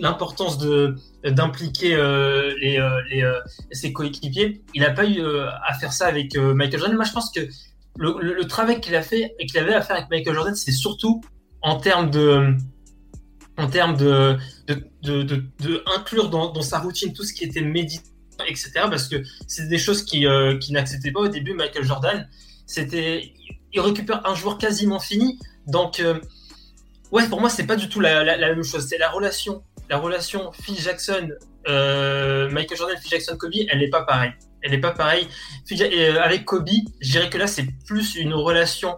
l'importance de d'impliquer euh, les, euh, les, euh, ses coéquipiers. Il n'a pas eu euh, à faire ça avec euh, Michael Jordan. Moi, je pense que le, le- travail qu'il a fait et qu'il avait à faire avec Michael Jordan, c'est surtout en termes de en termes de, de, de, de- inclure dans, dans sa routine tout ce qui était méditation, etc. Parce que c'est des choses qui, euh, qui n'acceptait pas au début Michael Jordan. C'était, il récupère un joueur quasiment fini. Donc, euh, ouais, pour moi, c'est pas du tout la, la, même chose. C'est la relation, la relation Phil Jackson, euh, Michael Jordan, Phil Jackson, Kobe, elle n'est pas pareille. Elle n'est pas pareille. Euh, avec Kobe, je dirais que là, c'est plus une relation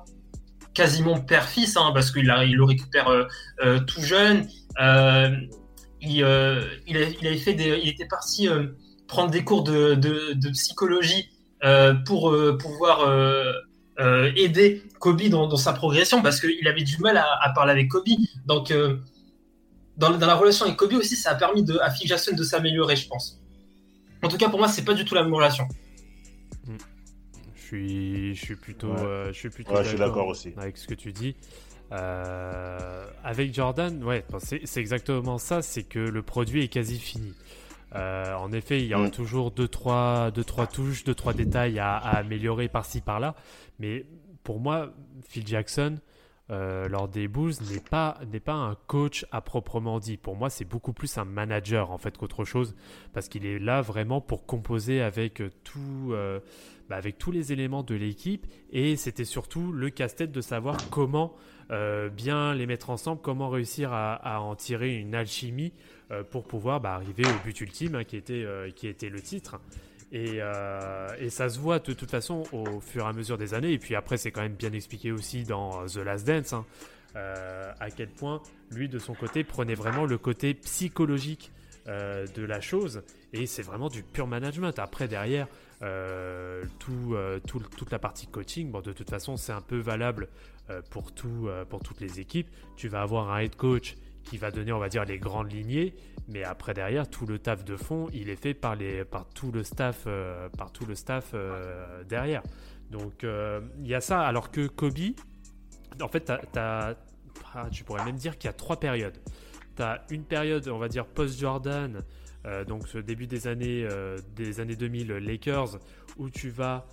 quasiment père-fils, hein, parce qu'il il le récupère euh, tout jeune. Il, il, avait fait il était parti prendre des cours de, de, psychologie pour pouvoir euh, aider Kobe dans, dans sa progression, parce qu'il avait du mal à, à parler avec Kobe. Donc, euh, dans, dans la relation avec Kobe aussi, ça a permis de, à Phil Jackson de s'améliorer, je pense. En tout cas, pour moi, c'est pas du tout la même relation. Je suis, je suis plutôt, Ouais. euh, je suis plutôt Ouais, je suis d'accord aussi. avec ce que tu dis. Euh, avec Jordan, ouais, c'est c'est exactement ça, c'est que le produit est quasi fini. Euh, en effet, il y aura Mm. toujours deux trois, deux, trois touches, deux, trois détails à, à améliorer par-ci par-là. Mais pour moi, Phil Jackson, euh, lors des Bulls, n'est pas, n'est pas un coach à proprement dit. Pour moi, c'est beaucoup plus un manager en fait qu'autre chose, parce qu'il est là vraiment pour composer avec euh, tout, euh, bah, avec tous les éléments de l'équipe. Et c'était surtout le casse-tête de savoir comment bien les mettre ensemble, comment réussir à, à en tirer une alchimie pour pouvoir bah, arriver au but ultime hein, qui, était, euh, qui était le titre. Et, euh, et ça se voit de toute façon au fur et à mesure des années. Et puis après, c'est quand même bien expliqué aussi dans The Last Dance, hein, euh, à quel point lui, de son côté, prenait vraiment le côté psychologique euh, de la chose. Et c'est vraiment du pur management. Après, derrière, euh, tout, euh, tout- toute la partie coaching, bon, de toute façon, c'est un peu valable euh, pour, tout, euh, pour toutes les équipes. Tu vas avoir un head coach va donner, on va dire, les grandes lignées, mais après derrière, tout le taf de fond, il est fait par, les, par tout le staff, euh, par tout le staff euh, derrière. Donc euh, il y a ça, alors que Kobe, en fait, t'as- t'as- ah, tu pourrais même dire qu'il y a trois périodes. Tu as une période, on va dire, post-Jordan, donc ce début des années, des années 2000 Lakers, où tu vas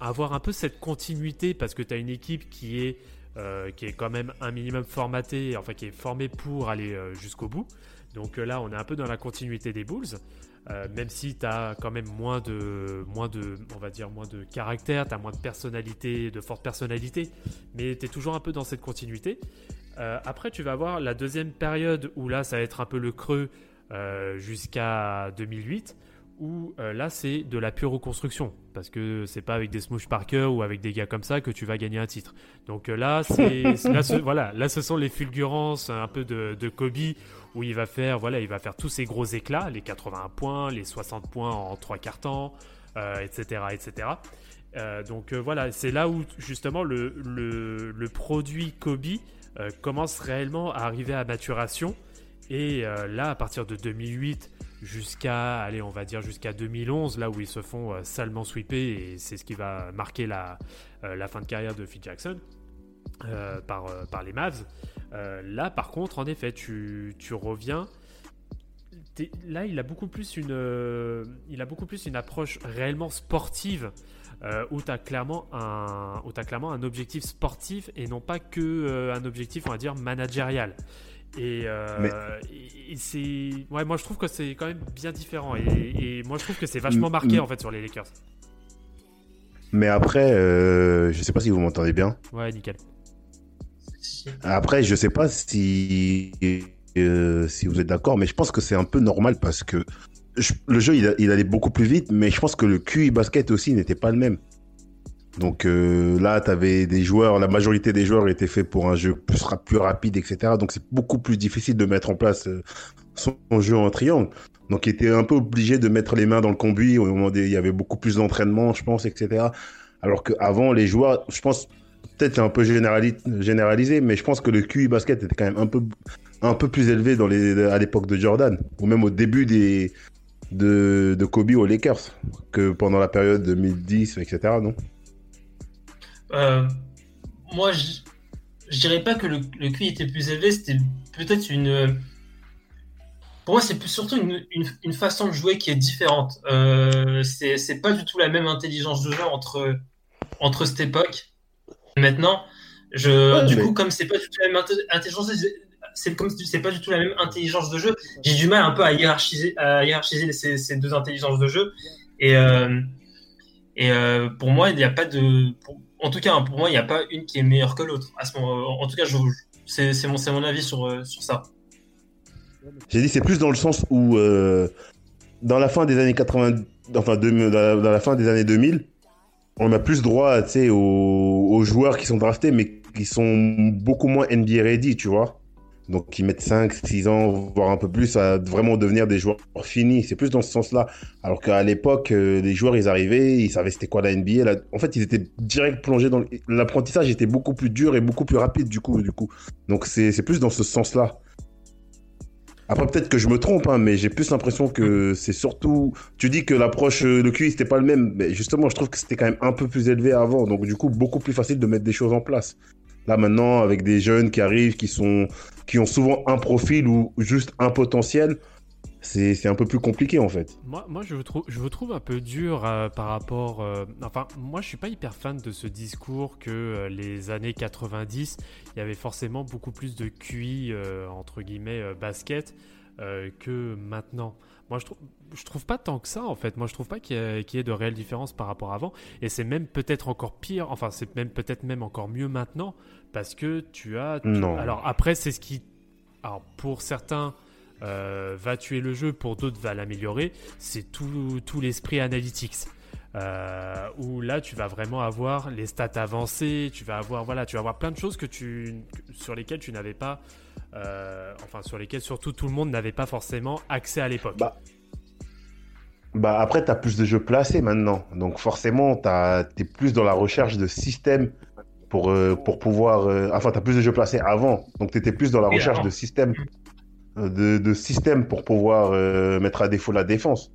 avoir un peu cette continuité parce que tu as une équipe qui est, euh, qui est quand même un minimum formatée, enfin qui est formée pour aller euh, jusqu'au bout. Donc euh, là, on est un peu dans la continuité des Bulls. Même si tu as quand même moins de, moins de, moins de caractère, tu as moins de personnalité, de forte personnalité, mais tu es toujours un peu dans cette continuité. Après, tu vas avoir la deuxième période où là, ça va être un peu le creux jusqu'à 2008, où euh, là, c'est de la pure reconstruction, parce que c'est pas avec des Smoosh Parker ou avec des gars comme ça que tu vas gagner un titre. Donc euh, là, c'est là, ce, voilà, là, ce sont les fulgurances un peu de, de Kobe, où il va faire, voilà, il va faire tous ces gros éclats, les 81 points, les 60 points en trois quarts temps. etc., etc. donc voilà, c'est là où justement le, le, le produit Kobe commence réellement à arriver à maturation. Et là, à partir de 2008 jusqu'à, allez, on va dire jusqu'à 2011, là où ils se font salement sweeper, et c'est ce qui va marquer la, la fin de carrière de Phil Jackson. Euh, par, euh, les Mavs. Euh, là, par contre, en effet, tu, reviens. Là, il a beaucoup plus une, il a beaucoup plus une approche réellement sportive où tu as clairement un, où as clairement un objectif sportif et non pas que un objectif, on va dire, managérial. Et, c'est, ouais, moi je trouve que c'est quand même bien différent. Et, et moi je trouve que c'est vachement marqué en fait sur les Lakers. Mais après, je sais pas si vous m'entendez bien. Ouais, nickel. Après, je sais pas si, euh, si vous êtes d'accord, mais je pense que c'est un peu normal parce que le jeu, il, allait beaucoup plus vite, mais je pense que le QI basket aussi n'était pas le même. Donc euh, là, tu des joueurs, la majorité des joueurs étaient faits pour un jeu plus, rapide, etc. Donc c'est beaucoup plus difficile de mettre en place euh, son jeu en triangle. Donc il était un peu obligé de mettre les mains dans le conduit. Au moment des, il y avait beaucoup plus d'entraînement, je pense, etc. Alors qu'avant, les joueurs, je pense, peut-être un peu généralisé, mais je pense que le QI basket était quand même un peu, plus élevé à l'époque de Jordan, ou même au début de Kobe aux Lakers, que pendant la période 2010, etc., non? Euh, Moi, je, je dirais pas que le, le QI était plus élevé, c'était peut-être une. Pour moi, c'est surtout une, une, façon de jouer qui est différente. Euh, c'est pas du tout la même intelligence de jeu entre, entre cette époque Maintenant, je, du coup, comme c'est pas du tout la même intelligence, c'est comme c'est pas du tout la même intelligence de jeu. J'ai du mal un peu à hiérarchiser, à hiérarchiser ces, deux intelligences de jeu. Et, euh, et euh, pour moi, il n'y a pas de, en tout cas, pour moi, il n'y a pas une qui est meilleure que l'autre. En tout cas, c'est mon, avis sur, euh, sur ça. J'ai dit c'est plus dans le sens où dans la fin des années 80, enfin dans la fin des années 2000, on a plus droit aux, aux joueurs qui sont draftés, mais qui sont beaucoup moins NBA ready, tu vois. Donc, qui mettent 5, 6 ans, voire un peu plus, à vraiment devenir des joueurs finis. C'est plus dans ce sens-là. Alors qu'à l'époque, euh, les joueurs, ils arrivaient, ils savaient c'était quoi la NBA. En fait, ils étaient direct plongés dans l'apprentissage, était beaucoup plus dur et beaucoup plus rapide, du coup. Du coup. Donc, c'est plus dans ce sens-là. Après, peut-être que je me trompe, hein, mais j'ai plus l'impression que c'est surtout. Tu dis que l'approche, euh, le QI, c'était pas le même. Mais justement, je trouve que c'était quand même un peu plus élevé avant. Donc, du coup, beaucoup plus facile de mettre des choses en place. Là, maintenant, avec des jeunes qui arrivent, qui, sont, qui ont souvent un profil ou juste un potentiel, c'est un peu plus compliqué en fait. Moi, moi je, vous trouve, je vous trouve un peu dur euh, par rapport. Euh, enfin, moi je suis pas hyper fan de ce discours que euh, les années 90, il y avait forcément beaucoup plus de QI entre guillemets basket que maintenant. Moi je trouve, je trouve pas tant que ça en fait. Moi je trouve pas qu'il y, ait de réelles différences par rapport à avant. Et c'est même peut-être encore pire, enfin c'est même peut-être même encore mieux maintenant parce que tu as. Non. Alors après, c'est ce qui. Alors pour certains euh, va tuer le jeu, pour d'autres va l'améliorer, c'est tout, tout l'esprit analytics. Euh, où là tu vas vraiment avoir les stats avancées, tu vas avoir voilà, tu vas avoir plein de choses que tu sur lesquelles tu n'avais pas, euh, enfin sur lesquelles surtout tout le monde n'avait pas forcément accès à l'époque. Bah, bah après tu as plus de jeux placés maintenant, donc forcément tu es plus dans la recherche de systèmes pour pour pouvoir, enfin tu as plus de jeux placés avant, donc tu étais plus dans la recherche de systèmes de, de système pour pouvoir euh, mettre à défaut la défense.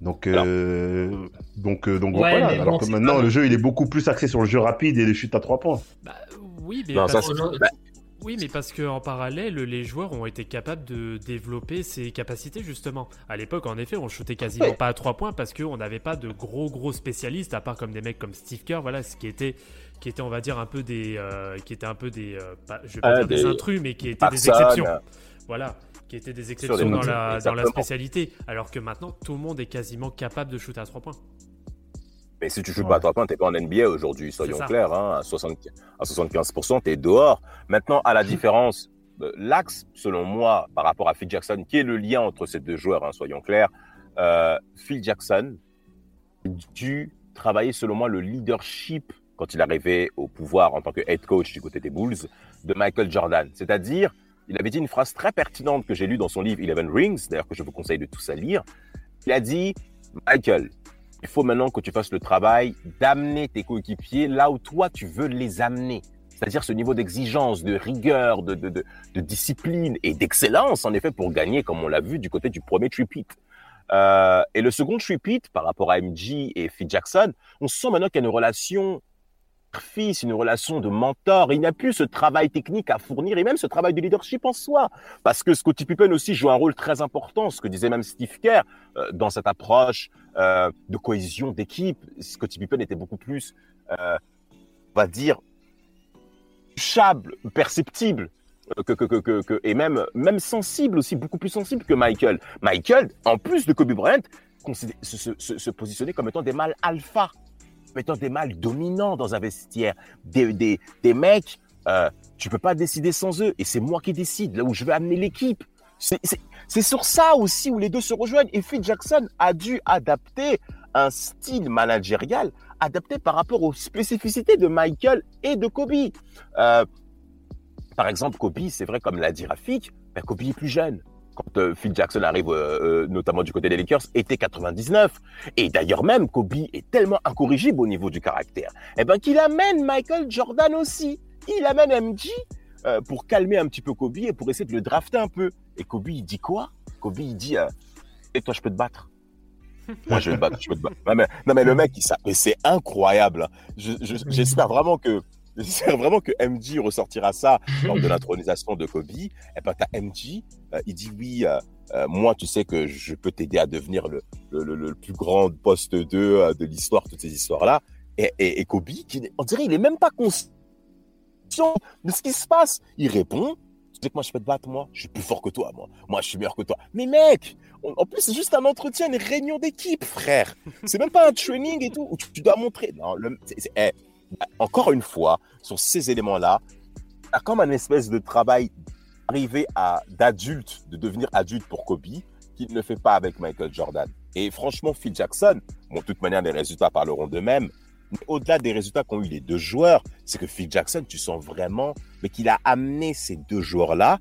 Donc, euh, donc, euh, donc voilà. Alors que maintenant, le jeu, il est beaucoup plus axé sur le jeu rapide et les chutes à trois points. Bah, oui, mais parce... Bah, oui, mais parce qu'en parallèle, les joueurs ont été capables de développer ces capacités justement. À l'époque, en effet, on shootait quasiment pas à trois points parce qu'on n'avait pas de gros gros spécialistes, à part comme des mecs comme Steve Kerr, voilà, ce qui était qui était on va dire un peu des qui était un peu des je vais pas ah, dire des... intrus mais qui étaient des exceptions voilà, qui étaient des exceptions dans la, dans la spécialité, alors que maintenant tout le monde est quasiment capable de shooter à 3 points. Mais si tu joues pas à 3 points, t'es pas en NBA aujourd'hui, soyons clairs. Hein, à, 75, à 75%, t'es dehors. Maintenant, à la différence, euh, l'axe, selon moi, par rapport à Phil Jackson, qui est le lien entre ces deux joueurs, hein, soyons clairs, euh, Phil Jackson a dû travailler, selon moi, le leadership quand il arrivait au pouvoir en tant que head coach du côté des Bulls de Michael Jordan. C'est-à-dire, il avait dit une phrase très pertinente que j'ai lue dans son livre Eleven Rings, d'ailleurs que je vous conseille de tous à lire. Il a dit, Michael, il faut maintenant que tu fasses le travail d'amener tes coéquipiers là où toi tu veux les amener. C'est-à-dire ce niveau d'exigence, de rigueur, de, discipline et d'excellence, en effet, pour gagner, comme on l'a vu du côté du premier tripit. Euh, et le second tripit, par rapport à MJ et Phil Jackson, on sent maintenant qu'il y a une relation fils, une relation de mentor. Il n'y a plus ce travail technique à fournir et même ce travail de leadership en soi. Parce que Scottie Pippen aussi joue un rôle très important, ce que disait même Steve Kerr, euh, dans cette approche euh, de cohésion d'équipe. Scottie Pippen était beaucoup plus, euh, on va dire, touchable, perceptible. Que, et même, même sensible aussi, beaucoup plus sensible que Michael. Michael, en plus de Kobe Bryant, se, se positionnait comme étant des mâles alpha, étant des mâles dominants dans un vestiaire, des, des, des mecs, euh, tu peux pas décider sans eux, et c'est moi qui décide, là où je vais amener l'équipe. C'est sur ça aussi où les deux se rejoignent. Et Phil Jackson a dû adapter un style managérial adapté par rapport aux spécificités de Michael et de Kobe. Euh, par exemple, Kobe, c'est vrai, comme l'a dit Rafik, ben, Kobe est plus jeune. Quand euh, Phil Jackson arrive, euh, euh, notamment du côté des Lakers, était 99. Et d'ailleurs même, Kobe est tellement incorrigible au niveau du caractère, eh ben qu'il amène Michael Jordan aussi. Il amène MJ euh, pour calmer un petit peu Kobe et pour essayer de le drafter un peu. Et Kobe, il dit quoi? Kobe, il dit, et toi, je peux te battre? Moi, je vais te battre, je peux te battre. Non, mais, non, mais le mec, il mais c'est incroyable. hein. Je- je- J'espère vraiment que, j'espère vraiment que MJ ressortira ça lors de l'intronisation de Kobe. Et ben, t'as MJ, euh, il dit oui, euh, euh, moi, tu sais que je peux t'aider à devenir le, le, le- le plus grand poste 2 euh, de l'histoire, toutes ces histoires-là. Et, et, et Kobe, qui, on dirait, il est même pas conscient de ce qui se passe. Il répond, tu sais que moi, je peux te battre, moi. Je suis plus fort que toi, moi. Moi, je suis meilleur que toi. Mais mec, on- en plus, c'est juste un entretien, une réunion d'équipe, frère. C'est même pas un training et tout où tu, tu dois montrer. Non, le, eh, encore une fois, sur ces éléments-là, t'as comme un espèce de travail arrivé à d'adulte, de devenir adulte pour Kobe, qu'il ne fait pas avec Michael Jordan. Et franchement, Phil Jackson, bon, de toute manière, les résultats parleront d'eux-mêmes. Mais au-delà des résultats qu'ont eu les deux joueurs, c'est que Phil Jackson, tu sens vraiment, mais qu'il a amené ces deux joueurs-là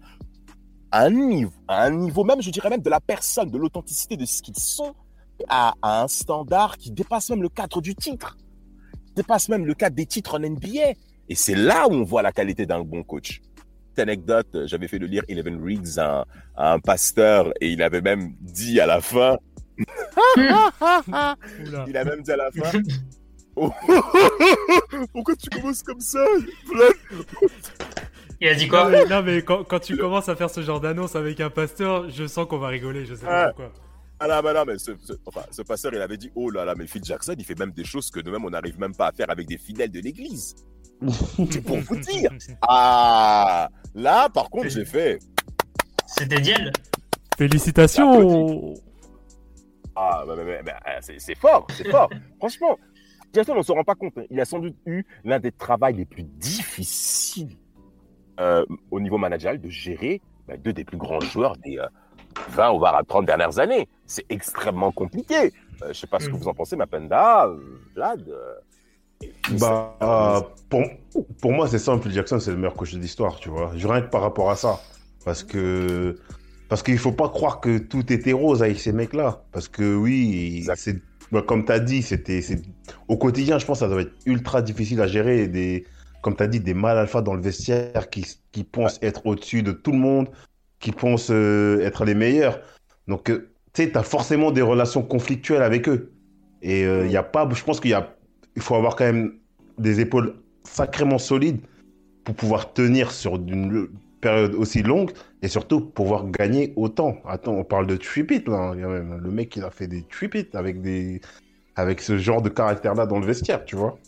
à un niveau, à un niveau même, je dirais même de la personne, de l'authenticité de ce qu'ils sont, à, à un standard qui dépasse même le cadre du titre, dépasse même le cadre des titres en NBA. Et c'est là où on voit la qualité d'un bon coach. Petite anecdote, euh, j'avais fait le lire Eleven Riggs à un, à un pasteur et il avait même dit à la fin, il a même dit à la fin, Oh, pourquoi tu commences comme ça Il a dit quoi? Non, mais quand, quand tu commences à faire ce genre d'annonce avec un pasteur, je sens qu'on va rigoler, je sais pas Ah. pourquoi. Ah là, bah là, mais ce, ce- enfin, ce pasteur, il avait dit, oh là là, mais Phil Jackson, il fait même des choses que nous-mêmes, on n'arrive même pas à faire avec des fidèles de l'église. C'est pour vous dire. Ah, là, par contre, j'ai fait, C'était Diel. Félicitations ah, bah, bah, bah, bah, c'est c'est fort, c'est fort. Franchement, Jackson, on ne se rend pas compte. hein. Il a sans doute eu l'un des travaux les plus difficiles euh, au niveau managérial de gérer bah, deux des plus grands joueurs des euh, 20 ou voire 30 dernières années. C'est extrêmement compliqué. Euh, je sais pas ce que vous en pensez, Mapenda, euh, Vlad. euh, Bah, euh, pour, pour moi, c'est simple. Jackson, c'est le meilleur coach de l'histoire, tu vois. Je rien que par rapport à ça. Parce que. Parce qu'il faut pas croire que tout était rose avec ces mecs-là. Parce que oui, c'est. bah, comme tu as dit, c'était. Au quotidien, je pense que ça doit être ultra difficile à gérer. Des, comme tu as dit, des mâles alpha dans le vestiaire qui, qui pensent être au-dessus de tout le monde, qui pensent euh, être les meilleurs. Donc, euh, tu sais, tu as forcément des relations conflictuelles avec eux. Et il y a pas. Je pense qu'il y a il faut avoir quand même des épaules sacrément solides pour pouvoir tenir sur une période aussi longue et surtout pouvoir gagner autant. Attends, on parle de tripit là. même- Le mec, il a fait des tripit avec des avec ce genre de caractère-là dans le vestiaire, tu vois.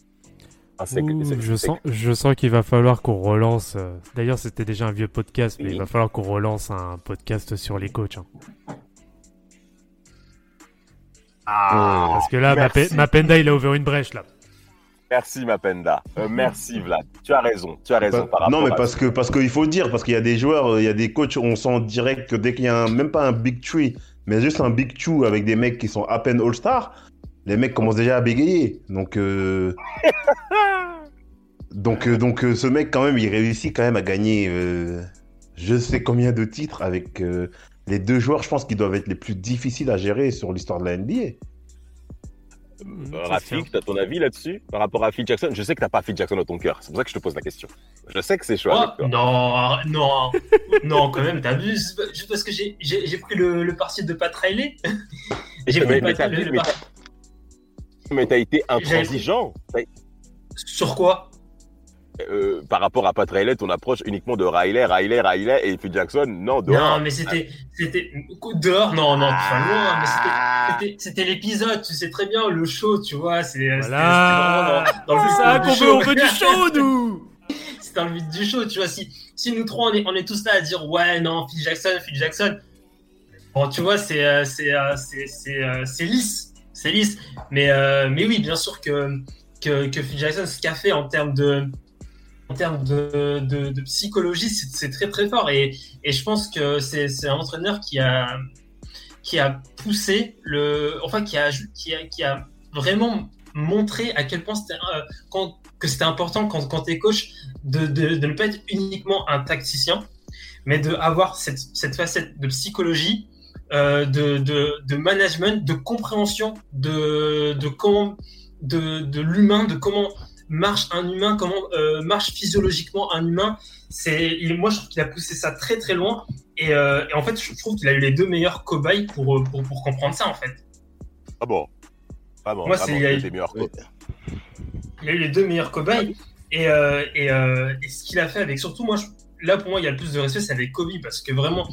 Ah, Ouh, je sens, je sens qu'il va falloir qu'on relance. euh, D'ailleurs, c'était déjà un vieux podcast, mais Oui. il va falloir qu'on relance un podcast sur les coachs. hein. Ah, Parce que là, merci. Mapenda, il a ouvert une brèche là. Merci, Mapenda. Euh, merci, Vlad. Tu as raison. Tu as raison. Pas- par rapport non, mais à parce ça. que parce qu'il faut dire, parce qu'il y a des joueurs, il y a des coachs, on sent direct que dès qu'il y a un- même pas un big tree, mais juste un big two avec des mecs qui sont à peine all-star, les mecs commencent déjà à bégayer. Donc euh, donc euh, donc euh, ce mec quand même, il réussit quand même à gagner euh, je sais combien de titres avec euh, les deux joueurs, je pense qu'ils doivent être les plus difficiles à gérer sur l'histoire de la NBA. Rafik, t'as ton avis là-dessus par rapport à Phil Jackson? Je sais que t'as pas Phil Jackson dans ton cœur, c'est pour ça que je te pose la question. Je sais que c'est chaud Oh, avec toi. non, non, non, quand même, t'abuses. Juste parce que j'ai- pris le, le parti de Pat Riley. J'ai pris Mais- le mais Mais t'as été intransigeant Sur quoi? Euh, par rapport à Pat Riley, ton approche uniquement de Riley, Riley, Riley et Phil Jackson, non, dehors. Non, mais c'était. c'était Dehors, non, non, pas loin, mais c'était. L'épisode, tu sais très bien, le show, tu vois. C'est Voilà. dans, dans le C'est but ça du qu'on show. veut, on veut du show, nous c'est dans le but du show, tu vois. Si, si nous trois, on est, on est tous là à dire, ouais, non, Phil Jackson, Phil Jackson. Bon, tu vois, c'est euh, c'est euh, c'est- c'est, c'est lisse. C'est lisse. Mais, euh, mais oui, bien sûr que, que, que Phil Jackson, ce qu'a fait en termes de, en termes de, de, psychologie, c'est très très fort. Et, et je pense que c'est un entraîneur qui a, qui a poussé le. Enfin, qui a, qui a, qui a vraiment montré à quel point c'était euh, que c'était important quand, quand tu es coach de, de, de ne pas être uniquement un tacticien, mais de avoir cette, cette facette de psychologie, euh, de, de, de management, de compréhension de, de comment de, de l'humain, de comment marche un humain, comment euh, marche physiologiquement un humain. C'est, il- moi, je trouve qu'il a poussé ça très très loin. Et, euh, et en fait, je trouve qu'il a eu les deux meilleurs cobayes pour, pour, pour comprendre ça, en fait. Ah bon? Vraiment, Moi, vraiment, c'est- coachs. Il a eu les deux meilleurs cobayes. Et, euh, et, et ce qu'il a fait avec, surtout, moi, je- là, pour moi, il y a le plus de respect, c'est avec Kobe, parce que vraiment,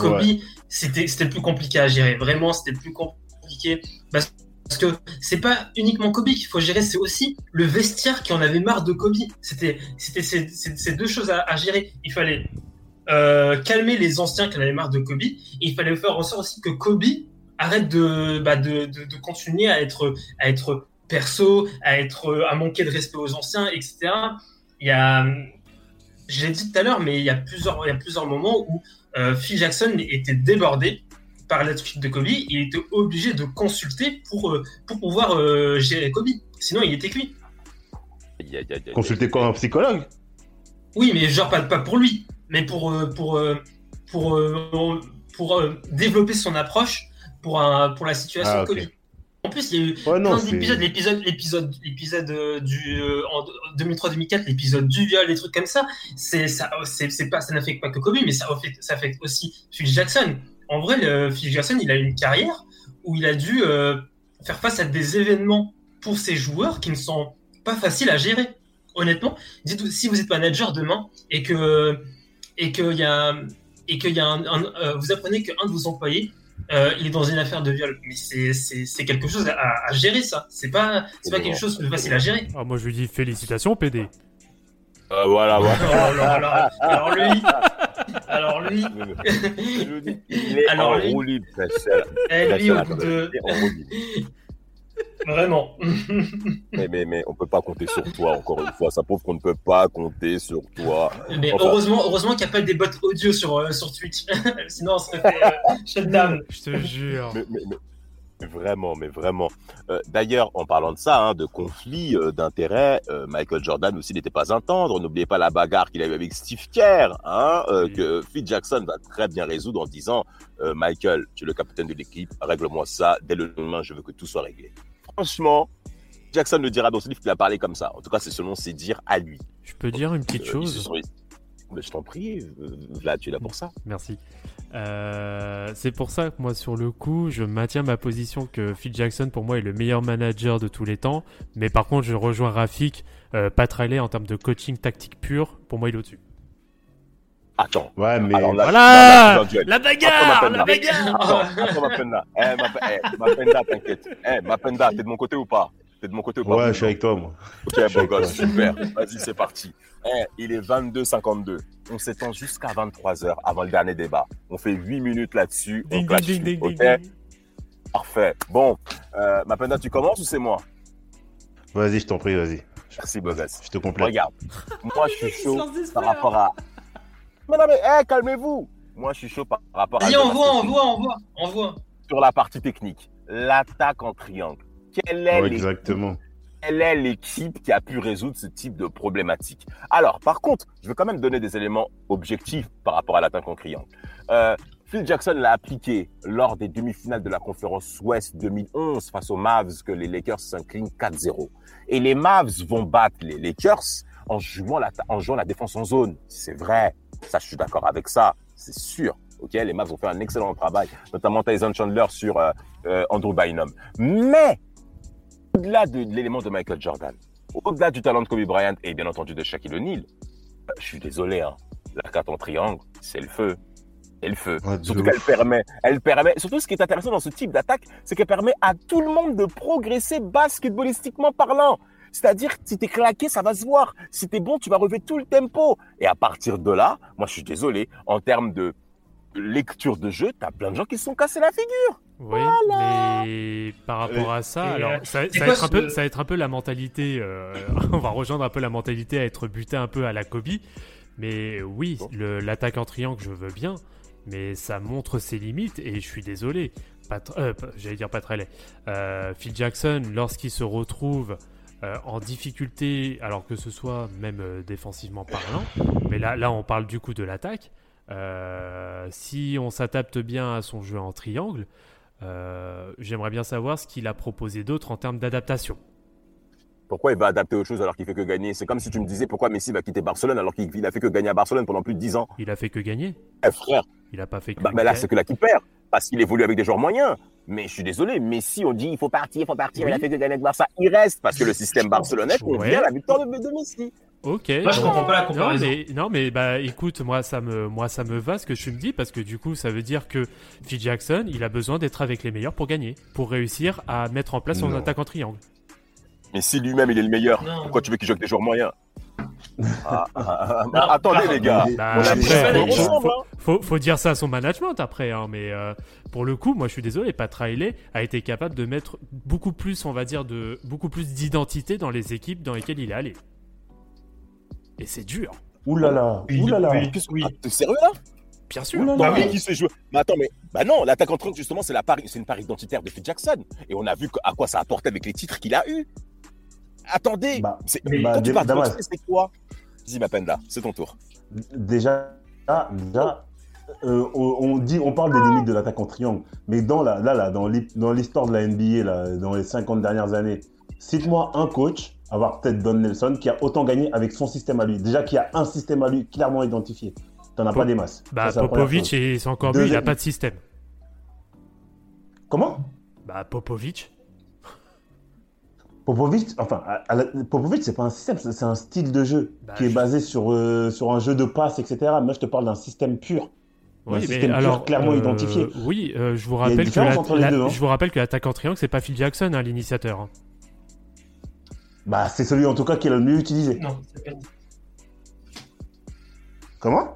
Kobe, c'était c'était plus compliqué à gérer. Vraiment, c'était plus compliqué. Parce parce que c'est pas uniquement Kobe qu'il faut gérer, c'est aussi le vestiaire qui en avait marre de Kobe. C'était c'était ces, deux choses à, à gérer. Il fallait euh, calmer les anciens qui en avaient marre de Kobe, et il fallait faire en sorte aussi que Kobe arrête de, bah, de, de, de continuer à être, à être perso, à, être, à manquer de respect aux anciens, etc. Il y a, je l'ai dit tout à l'heure, mais il y a plusieurs, il y a plusieurs moments où Phil Jackson était débordé par l'attitude de Kobe, il était obligé de consulter pour, euh, pour pouvoir euh, gérer Kobe. Sinon, il était cuit. Consulter quoi un psychologue? Oui, mais genre pas, pas pour lui, mais pour, euh, pour, euh, pour, euh, pour, euh, développer son approche pour, un, pour la situation Ah, de ok. Kobe. En plus, il y a eu Ouais, non, plein d'épisodes, l'épisode, l'épisode, l'épisode euh, du euh, en 2003-2004, l'épisode du viol, les trucs comme ça. C'est ça, c'est, pas, ça n'affecte pas que Kobe, mais ça affecte, ça affecte aussi Phil Jackson. En vrai, le, Phil Jackson, il a eu une carrière où il a dû euh, faire face à des événements pour ses joueurs qui ne sont pas faciles à gérer. Honnêtement, dites si vous êtes manager demain et que et qu'il y a et qu'il y a un, un- vous apprenez qu'un de vos employés euh, il est dans une affaire de viol, mais c'est, quelque chose à, à gérer ça. C'est pas c'est pas quelque chose de facile à gérer. Ah, moi, je lui dis félicitations, PD. Euh, voilà, Oh, voilà. alors, alors, alors lui, alors lui, Je vous dis, il est Alors, en lui- eh, au la bout personne. de vraiment. Mais, mais, mais on peut pas compter sur toi, encore une fois. Ça prouve qu'on ne peut pas compter sur toi. Mais Enfin, heureusement, heureusement qu'il n'y a pas des bots audio sur euh, sur Twitch, sinon on serait fait euh, shutdown. Je te jure. mais, mais- mais- mais vraiment, mais vraiment. Euh, D'ailleurs, en parlant de ça, hein, de conflit euh, d'intérêts, euh, Michael Jordan aussi n'était pas un tendre. N'oubliez pas la bagarre qu'il a eu avec Steve Kerr, hein, euh, Oui. que Phil Jackson va très bien résoudre en disant euh, Michael, tu es le capitaine de l'équipe, règle-moi ça. Dès le lendemain, je veux que tout soit réglé. Franchement, Jackson le dira dans ce livre qu'il a parlé comme ça. En tout cas, c'est selon ses dires à lui. Je peux dire une petite Euh, chose sont- Mais je t'en prie, là, tu es là pour ça. Merci. Euh, c'est pour ça que moi, sur le coup, je maintiens ma position que Phil Jackson, pour moi, est le meilleur manager de tous les temps. Mais par contre, je rejoins Rafik. Euh, Pat Riley, en termes de coaching tactique pur, pour moi, il est au-dessus. Attends. Ouais, mais. Alors là, Voilà là, là. La Attends, bagarre Mapenda. La bagarre Attends, attends, Mapenda. Eh, Map- eh, Mapenda, t'inquiète. Eh, Mapenda, t'es de mon côté ou pas? T'es de mon côté ou pas? Ouais, je suis avec toi, moi. Ok, beau gosse, super. Vas-y, c'est parti. Eh, il est 22h52. On s'étend jusqu'à 23h avant le dernier débat. On fait 8 minutes là-dessus. On Ding, clash ding, ding, tout. ding, Ok, ding. parfait. Bon, euh, Mapenda, tu commences ou c'est moi? Vas-y, je t'en prie, vas-y. Merci, beau gosse. Je te complète. Regarde, moi je suis chaud par rapport à. Mais non, mais calmez-vous. Moi je suis chaud par rapport à. Vas-y, on voit, on voit, on voit, on voit. Sur la partie technique, l'attaque en triangle. Quelle est, Ouais, l'équipe- exactement. quelle est l'équipe qui a pu résoudre ce type de problématique? Alors, par contre, je veux quand même donner des éléments objectifs par rapport à l'attaque en triangle. Euh, Phil Jackson l'a appliqué lors des demi-finales de la conférence Ouest 2011 face aux Mavs que les Lakers s'inclinent 4-0. Et les Mavs vont battre les Lakers en jouant la, en jouant la défense en zone. C'est vrai. Ça, je suis d'accord avec ça. C'est sûr. Ok, les Mavs ont fait un excellent travail, notamment Tyson Chandler sur euh, euh, Andrew Bynum. Mais au-delà de, de l'élément de Michael Jordan, au-delà du talent de Kobe Bryant et bien entendu de Shaquille O'Neal, euh, je suis désolé, hein, la carte en triangle, c'est le feu. C'est le feu. Surtout qu'elle permet, elle permet, surtout ce qui est intéressant dans ce type d'attaque, c'est qu'elle permet à tout le monde de progresser basketballistiquement parlant. C'est-à-dire, si t'es claqué, ça va se voir. Si t'es bon, tu vas relever tout le tempo. Et à partir de là, moi, je suis désolé, en termes de lecture de jeu, t'as plein de gens qui se sont cassés la figure. Oui, mais par rapport à ça, Et, alors ça, va être un peu, ça va être un peu la mentalité. euh, on va rejoindre un peu la mentalité à être buté un peu à la Kobe. Mais oui, Bon. l'attaque en triangle, je veux bien, mais ça montre ses limites et je suis désolé. Pat- euh, pas- J'allais dire Pat Riley. Euh, Phil Jackson, lorsqu'il se retrouve euh, en difficulté, alors que ce soit même euh, défensivement parlant, mais là, là on parle du coup de l'attaque. Euh, si on s'adapte bien à son jeu en triangle, j'aimerais bien savoir ce qu'il a proposé d'autre en termes d'adaptation. Pourquoi il va adapter aux choses alors qu'il fait que gagner? C'est comme si tu me disais pourquoi Messi va quitter Barcelone alors qu'il il a fait que gagner à Barcelone pendant plus de 10 ans. Il a fait que gagner? Eh, frère, Il a pas fait que. bah, bah là, c'est que là qu'il perd. Parce qu'il évolue avec des joueurs moyens. Mais je suis désolé, Messi, on dit il faut partir, il faut partir, il a fait que gagner avec Barça. Il reste parce que le système barcelonais Ouais. convient à la victoire de, de Messi. Ok. Moi, je bon. comprends pas la Non comparaison. mais, non mais bah écoute moi ça me moi ça me va ce que tu me dis parce que du coup ça veut dire que Phil Jackson il a besoin d'être avec les meilleurs pour gagner pour réussir à mettre en place son Non. attaque en triangle. Mais si lui-même il est le meilleur, Non. pourquoi tu veux qu'il joue avec des joueurs moyens Ah, ah, ah, Non, Attendez les gars, Bah, on a après, dit ça, faut- on ressemble, faut, hein. faut, faut dire ça à son management après, hein, mais euh, pour le coup, moi je suis désolé, Pat Riley a été capable de mettre beaucoup plus, on va dire, de beaucoup plus d'identité dans les équipes dans lesquelles il est allé. Et c'est dur, Ouh là là, Oui, ouh là là. oui. Ah, T'es sérieux là? Bien sûr. Là Bah là. oui, qui se joue? Mais attends, mais bah non, l'attaque en triangle justement, c'est la part, c'est une part identitaire de Phil Jackson, et on a vu à quoi ça apportait avec les titres qu'il a eu. Attendez, Bah, c'est- mais- quand bah, tu parles c'est quoi Dis ma peine là, c'est ton tour. Déjà, déjà euh, on, on dit, on parle des limites de l'attaque en triangle, mais dans la, là, là, dans l'hi- dans l'histoire de la NBA, là, dans les 50 dernières années, cite-moi un coach, à part peut-être Don Nelson, qui a autant gagné avec son système à lui. Déjà, qui a un système à lui clairement identifié. T'en as Po- pas des masses. Bah Ça, Popovic, c'est encore mieux, il n'a pas de système. Comment? Bah Popovic, Popovic, enfin, à- à la- Popovic, c'est pas un système, c'est un style de jeu Bah, qui est basé sur, euh, sur un jeu de passe, etc. Moi, je te parle d'un système pur. Un oui, système mais pur, alors clairement euh, identifié. Oui, euh, je vous rappelle que la- deux, hein. je vous rappelle que l'attaque en triangle, c'est pas Phil Jackson hein, l'initiateur. hein. Bah, c'est celui en tout cas qui est le mieux utilisé. Non, c'est Comment?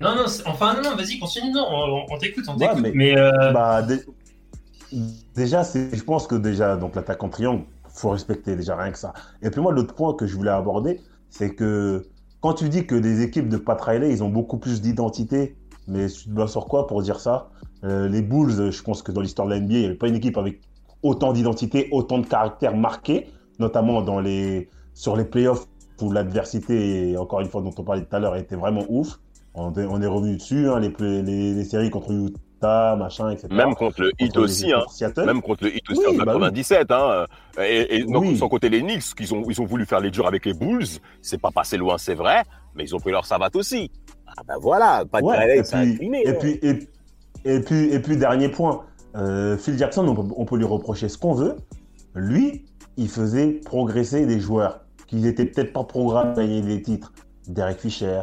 Non, non, enfin, non, non, vas-y, continue, non, on, on t'écoute, on Ouais, t'écoute. mais- Mais, euh, Bah, déjà, je pense que déjà, donc l'attaque en triangle, faut respecter déjà rien que ça. Et puis moi, l'autre point que je voulais aborder, c'est que quand tu dis que les équipes de Pat Riley, ils ont beaucoup plus d'identité, mais tu te bases sur quoi pour dire ça? Euh, Les Bulls, je pense que dans l'histoire de la NBA, il n'y avait pas une équipe avec autant d'identité, autant de caractère marqué, notamment sur les playoffs où l'adversité, encore une fois, dont on parlait tout à l'heure, était vraiment ouf. On est, revenu dessus, hein, les séries contre Machin, etc. Même contre le Heat aussi, hein. Même contre le Heat aussi Oui, en bah 97, hein. Et, et non, Oui. sans compter les Knicks, qu'ils ont, ils ont voulu faire les durs avec les Bulls. C'est pas passé loin, c'est vrai, mais ils ont pris leur savate aussi. Ah ben voilà, pas de Ouais, et, c'est puis, incliné. et, hein. puis, et, et puis, et puis, dernier point, euh, Phil Jackson, on peut, on peut lui reprocher ce qu'on veut. Lui, il faisait progresser des joueurs qui n'étaient peut-être pas programmés à gagner des titres. Derek Fisher,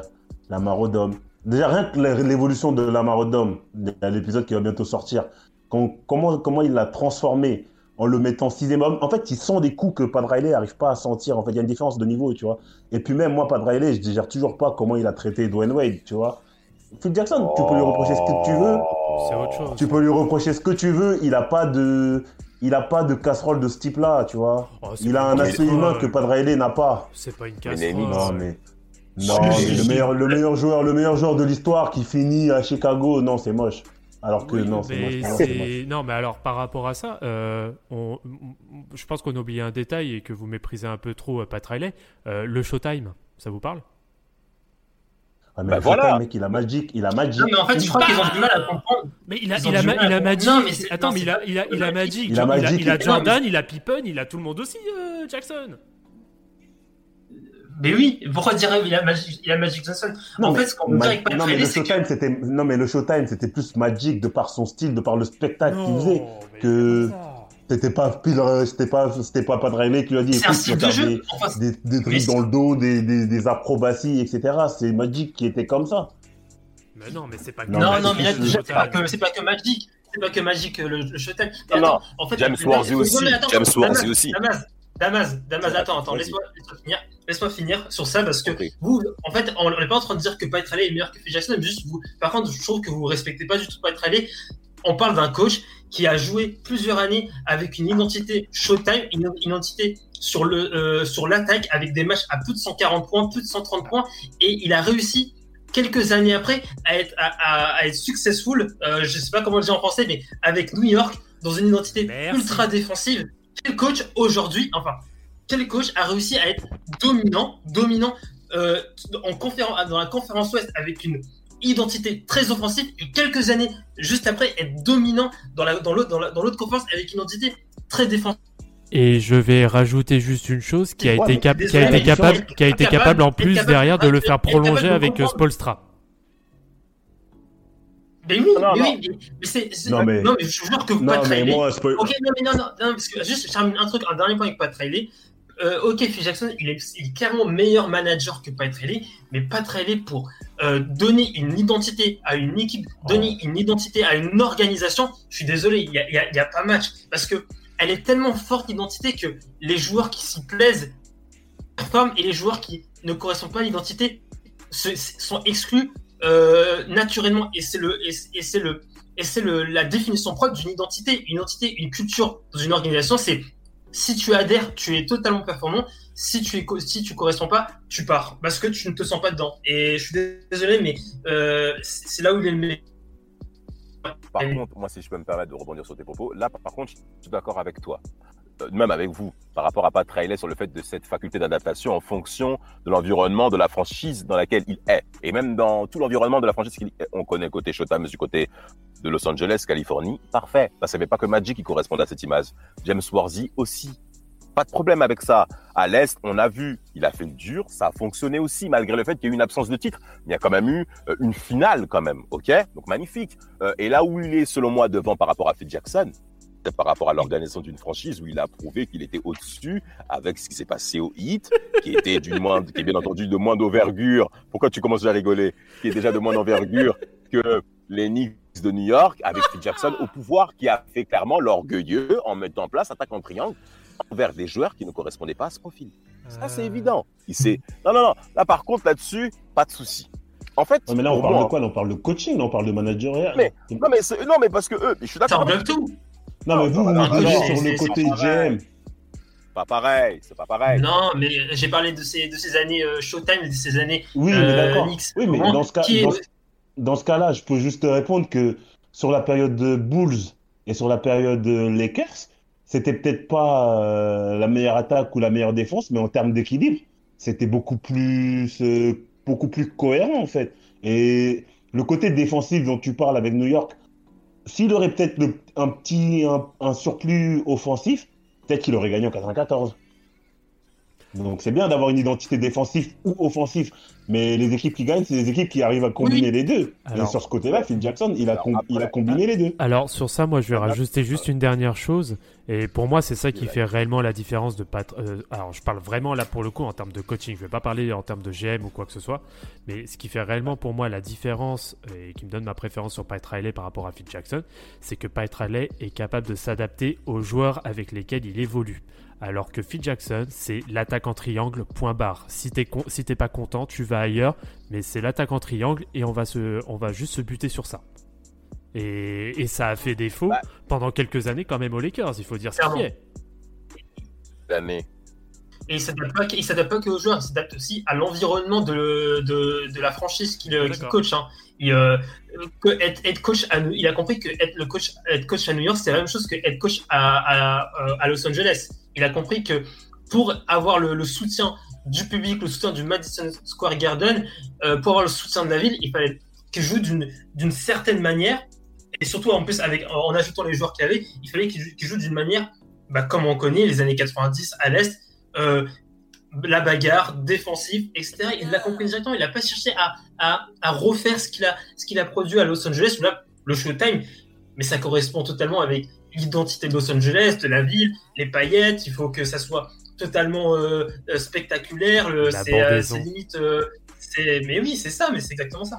Lamar Odom. Déjà, rien que l'é- l'évolution de Lamar Odom, à l'épisode qui va bientôt sortir, comment, comment il l'a transformé en le mettant sixième homme. En fait, il sent des coups que Pat Riley n'arrive pas à sentir. En fait, il y a une différence de niveau, tu vois. Et puis même moi, Pat Riley, je digère toujours pas comment il a traité Dwayne Wade, tu vois. Phil Jackson, tu peux lui reprocher ce que tu veux. C'est autre chose. Tu peux lui reprocher ce que tu veux. Il a pas de, il a pas de casserole de ce type-là, tu vois. Oh, Il a un aspect humain que Pat Riley n'a pas. C'est pas une Mais casserole. Non mais, non mais le meilleur, le meilleur joueur, le meilleur joueur de l'histoire qui finit à Chicago, non c'est moche. Alors que Oui, non, c'est mais moche. Non, mais alors par rapport à ça, euh, on- on- je pense qu'on a oublié un détail et que vous méprisez un peu trop euh, Pat Riley. Euh, le Showtime, ça vous parle? Ah, mais Bah le voilà. Showtime, mec, il a Magic, il a Magic. Non, mais en fait, je crois qu'ils ont du mal à comprendre. Mais il a, il a, du ma- mal il à a comprendre. Magic. Non, mais c'est- Attends, non, mais il a, il a, pas- il a Magic. Il a Magic il a Jordan, il a Pippen, il a tout le monde aussi, euh, Jackson. Mais oui, pourquoi dire il a Magic, il a Magic Johnson Non, En mais, fait, ce qu'on veut dire avec Pat non, mais Riley, le c'est que Showtime, c'était, non, mais le Showtime, c'était plus Magic de par son style, de par le spectacle qu'il faisait. que- C'était pas, c'était pas, c'était pas Pat Riley qui lui a dit, c'est un écoute, tu de jeu. des, Enfin, des, des trucs dans le dos, des, des, des acrobaties, etc. C'est Magic qui était comme ça. Mais non, mais c'est pas Non, Non, mais non, mais là, c'est- c'est pas que, c'est pas que Magic. C'est pas que Magic euh, le, le Showtime. Non, attends, en fait, James Worthy aussi. James Worthy aussi. Damas, Damas, Damas, attends, attends, laisse-moi laisse-moi finir. Laisse-moi finir sur ça parce que vous, en fait, on n'est pas en train de dire que Pat Riley est meilleur que Phil Jackson, mais juste vous. Par contre, je trouve que vous respectez pas du tout Pat Riley. On parle d'un coach qui a joué plusieurs années avec une identité Showtime, une identité sur le euh, sur l'attaque avec des matchs à plus de 140 points, plus de 130 points, et il a réussi quelques années après à être à, à- à être successful. Euh, je sais pas comment le dire en français, mais avec New York dans une identité Merci. ultra défensive. Quel coach aujourd'hui, enfin, quel coach a réussi à être dominant, dominant euh, en conférence, dans la conférence Ouest avec une identité très offensive et quelques années juste après être dominant dans la dans l'autre dans la- dans l'autre conférence avec une identité très défensive? Et je vais rajouter juste une chose qui a été, mais cap- qui a désolé, été mais capable, qui a été capable- capable en plus capable- derrière de le faire prolonger avec euh. Spolstra. Mais oui, Non, mais non. oui, mais, mais c'est c'est- Non, mais- non mais je jure que Non, Pat mais Riley- moi, c'est pas- Ok, non, mais non, non, non, parce que juste, je termine un truc, un dernier point avec Pat Riley. Euh, ok, Phil Jackson, il est, il est clairement meilleur manager que Pat Riley, mais Pat Riley, pour euh, donner une identité à une équipe, donner une identité à une organisation, je suis désolé, il n'y a, y a- il y a pas match. Parce que elle est tellement forte, l'identité, que les joueurs qui s'y plaisent performent et les joueurs qui ne correspondent pas à l'identité sont exclus euh, naturellement. Et c'est le, et, c'est le, et c'est la définition propre d'une identité. Une identité, une culture dans une organisation, c'est si tu adhères, tu es totalement performant. Si tu es, si tu corresponds pas, tu pars parce que tu ne te sens pas dedans. Et je suis désolé, mais euh, c'est là où il est le meilleur. Par contre, moi, si je peux me permettre de rebondir sur tes propos, là, par contre, je suis d'accord avec toi. Euh, Même avec vous, par rapport à Pat Riley sur le fait de cette faculté d'adaptation en fonction de l'environnement de la franchise dans laquelle il est. Et même dans tout l'environnement de la franchise qu'il est. On connaît côté Showtime du côté de Los Angeles, Californie. Parfait. Parce qu'il n'y avait pas que Magic qui correspondait à cette image. James Worthy aussi. Pas de problème avec ça. À l'Est, on a vu, il a fait le dur, ça a fonctionné aussi, malgré le fait qu'il y a eu une absence de titre. Il y a quand même eu euh, une finale, quand même, ok? Donc magnifique. Euh, et là où il est, selon moi, devant par rapport à Phil Jackson, par rapport à l'organisation d'une franchise où il a prouvé qu'il était au-dessus avec ce qui s'est passé au Heat, qui était d'une moindre, qui est bien entendu de moins d'envergure. Pourquoi tu commences déjà à rigoler? Qui est déjà de moins d'envergure que les Knicks de New York avec Phil Jackson au pouvoir, qui a fait clairement l'orgueilleux en mettant en place attaque en triangle envers des joueurs qui ne correspondaient pas à ce profil. Ça, c'est Euh, évident. Il s'est... Non, non, non. Là, par contre, là-dessus, pas de souci. En fait, Non, mais là, on parle moi- de quoi? Là, on parle de coaching, là, on parle de managerial. Mais- Non, mais, c'est- non, mais parce que eux, je suis Ça d'accord. tout. Non, mais vous, vous non, sur le c'est côté pas pareil. GM. Pas pareil, c'est pas pareil. Non, mais j'ai parlé de ces, de ces années euh, Showtime, de ces années Oui, mais euh, d'accord. Oui, mais dans ce cas, qui est- dans, ce- dans ce cas-là, je peux juste te répondre que sur la période de Bulls et sur la période de Lakers, c'était peut-être pas euh, la meilleure attaque ou la meilleure défense, mais en termes d'équilibre, c'était beaucoup plus, euh, beaucoup plus cohérent en fait. Et le côté défensif dont tu parles avec New York, s'il aurait peut-être un petit, un, un surplus offensif, peut-être qu'il aurait gagné en 94. Donc c'est bien d'avoir une identité défensive ou offensive, mais les équipes qui gagnent, c'est les équipes qui arrivent à combiner les deux. Alors- Et sur ce côté-là, Phil Jackson, il a, Alors com- après- il a combiné les deux. Alors sur ça, moi je vais Ah, rajouter juste une dernière chose. Et pour moi, c'est ça qui fait réellement la différence de Pat. euh, alors je parle vraiment là pour le coup en termes de coaching. Je vais pas parler en termes de GM ou quoi que ce soit. Mais ce qui fait réellement pour moi la différence et qui me donne ma préférence sur Pat Riley par rapport à Phil Jackson, c'est que Pat Riley est capable de s'adapter aux joueurs avec lesquels il évolue. Alors que Phil Jackson, c'est l'attaque en triangle, point barre. Si t'es con- si t'es pas content, tu vas ailleurs, mais c'est l'attaque en triangle et on va, se, on va juste se buter sur ça. Et, et ça a fait défaut Bah. pendant quelques années quand même aux Lakers, il faut dire ce qui Clairement. est. L'année. Et il s'adapte pas, il s'adapte pas que aux joueurs, il s'adapte aussi à l'environnement de, de, de la franchise qu'il Ah, qu'il d'accord. coach. Hein. Il, euh, être, être coach à, New- il a compris que être le coach, être coach à New York, c'est la même chose que être coach à, à, à Los Angeles. Il a compris que pour avoir le, le soutien du public, le soutien du Madison Square Garden. Euh, pour avoir le soutien de la ville, il fallait qu'il joue d'une certaine manière. Et surtout, en plus, avec, en ajoutant les joueurs qu'il avait, il fallait qu'il joue, qu'il joue d'une manière bah, comme on connaît les années 90 à l'Est. Euh, la bagarre, défensif, etc. Il l'a compris directement. Il n'a pas cherché à, à, refaire ce qu'il a, qu'il a produit à Los Angeles. Là, le Showtime, mais ça correspond totalement avec l'identité de Los Angeles, de la ville, les paillettes. Il faut que ça soit totalement euh, euh, spectaculaire. C'est, euh, c'est limite. euh, mais oui, c'est ça, mais c'est exactement ça.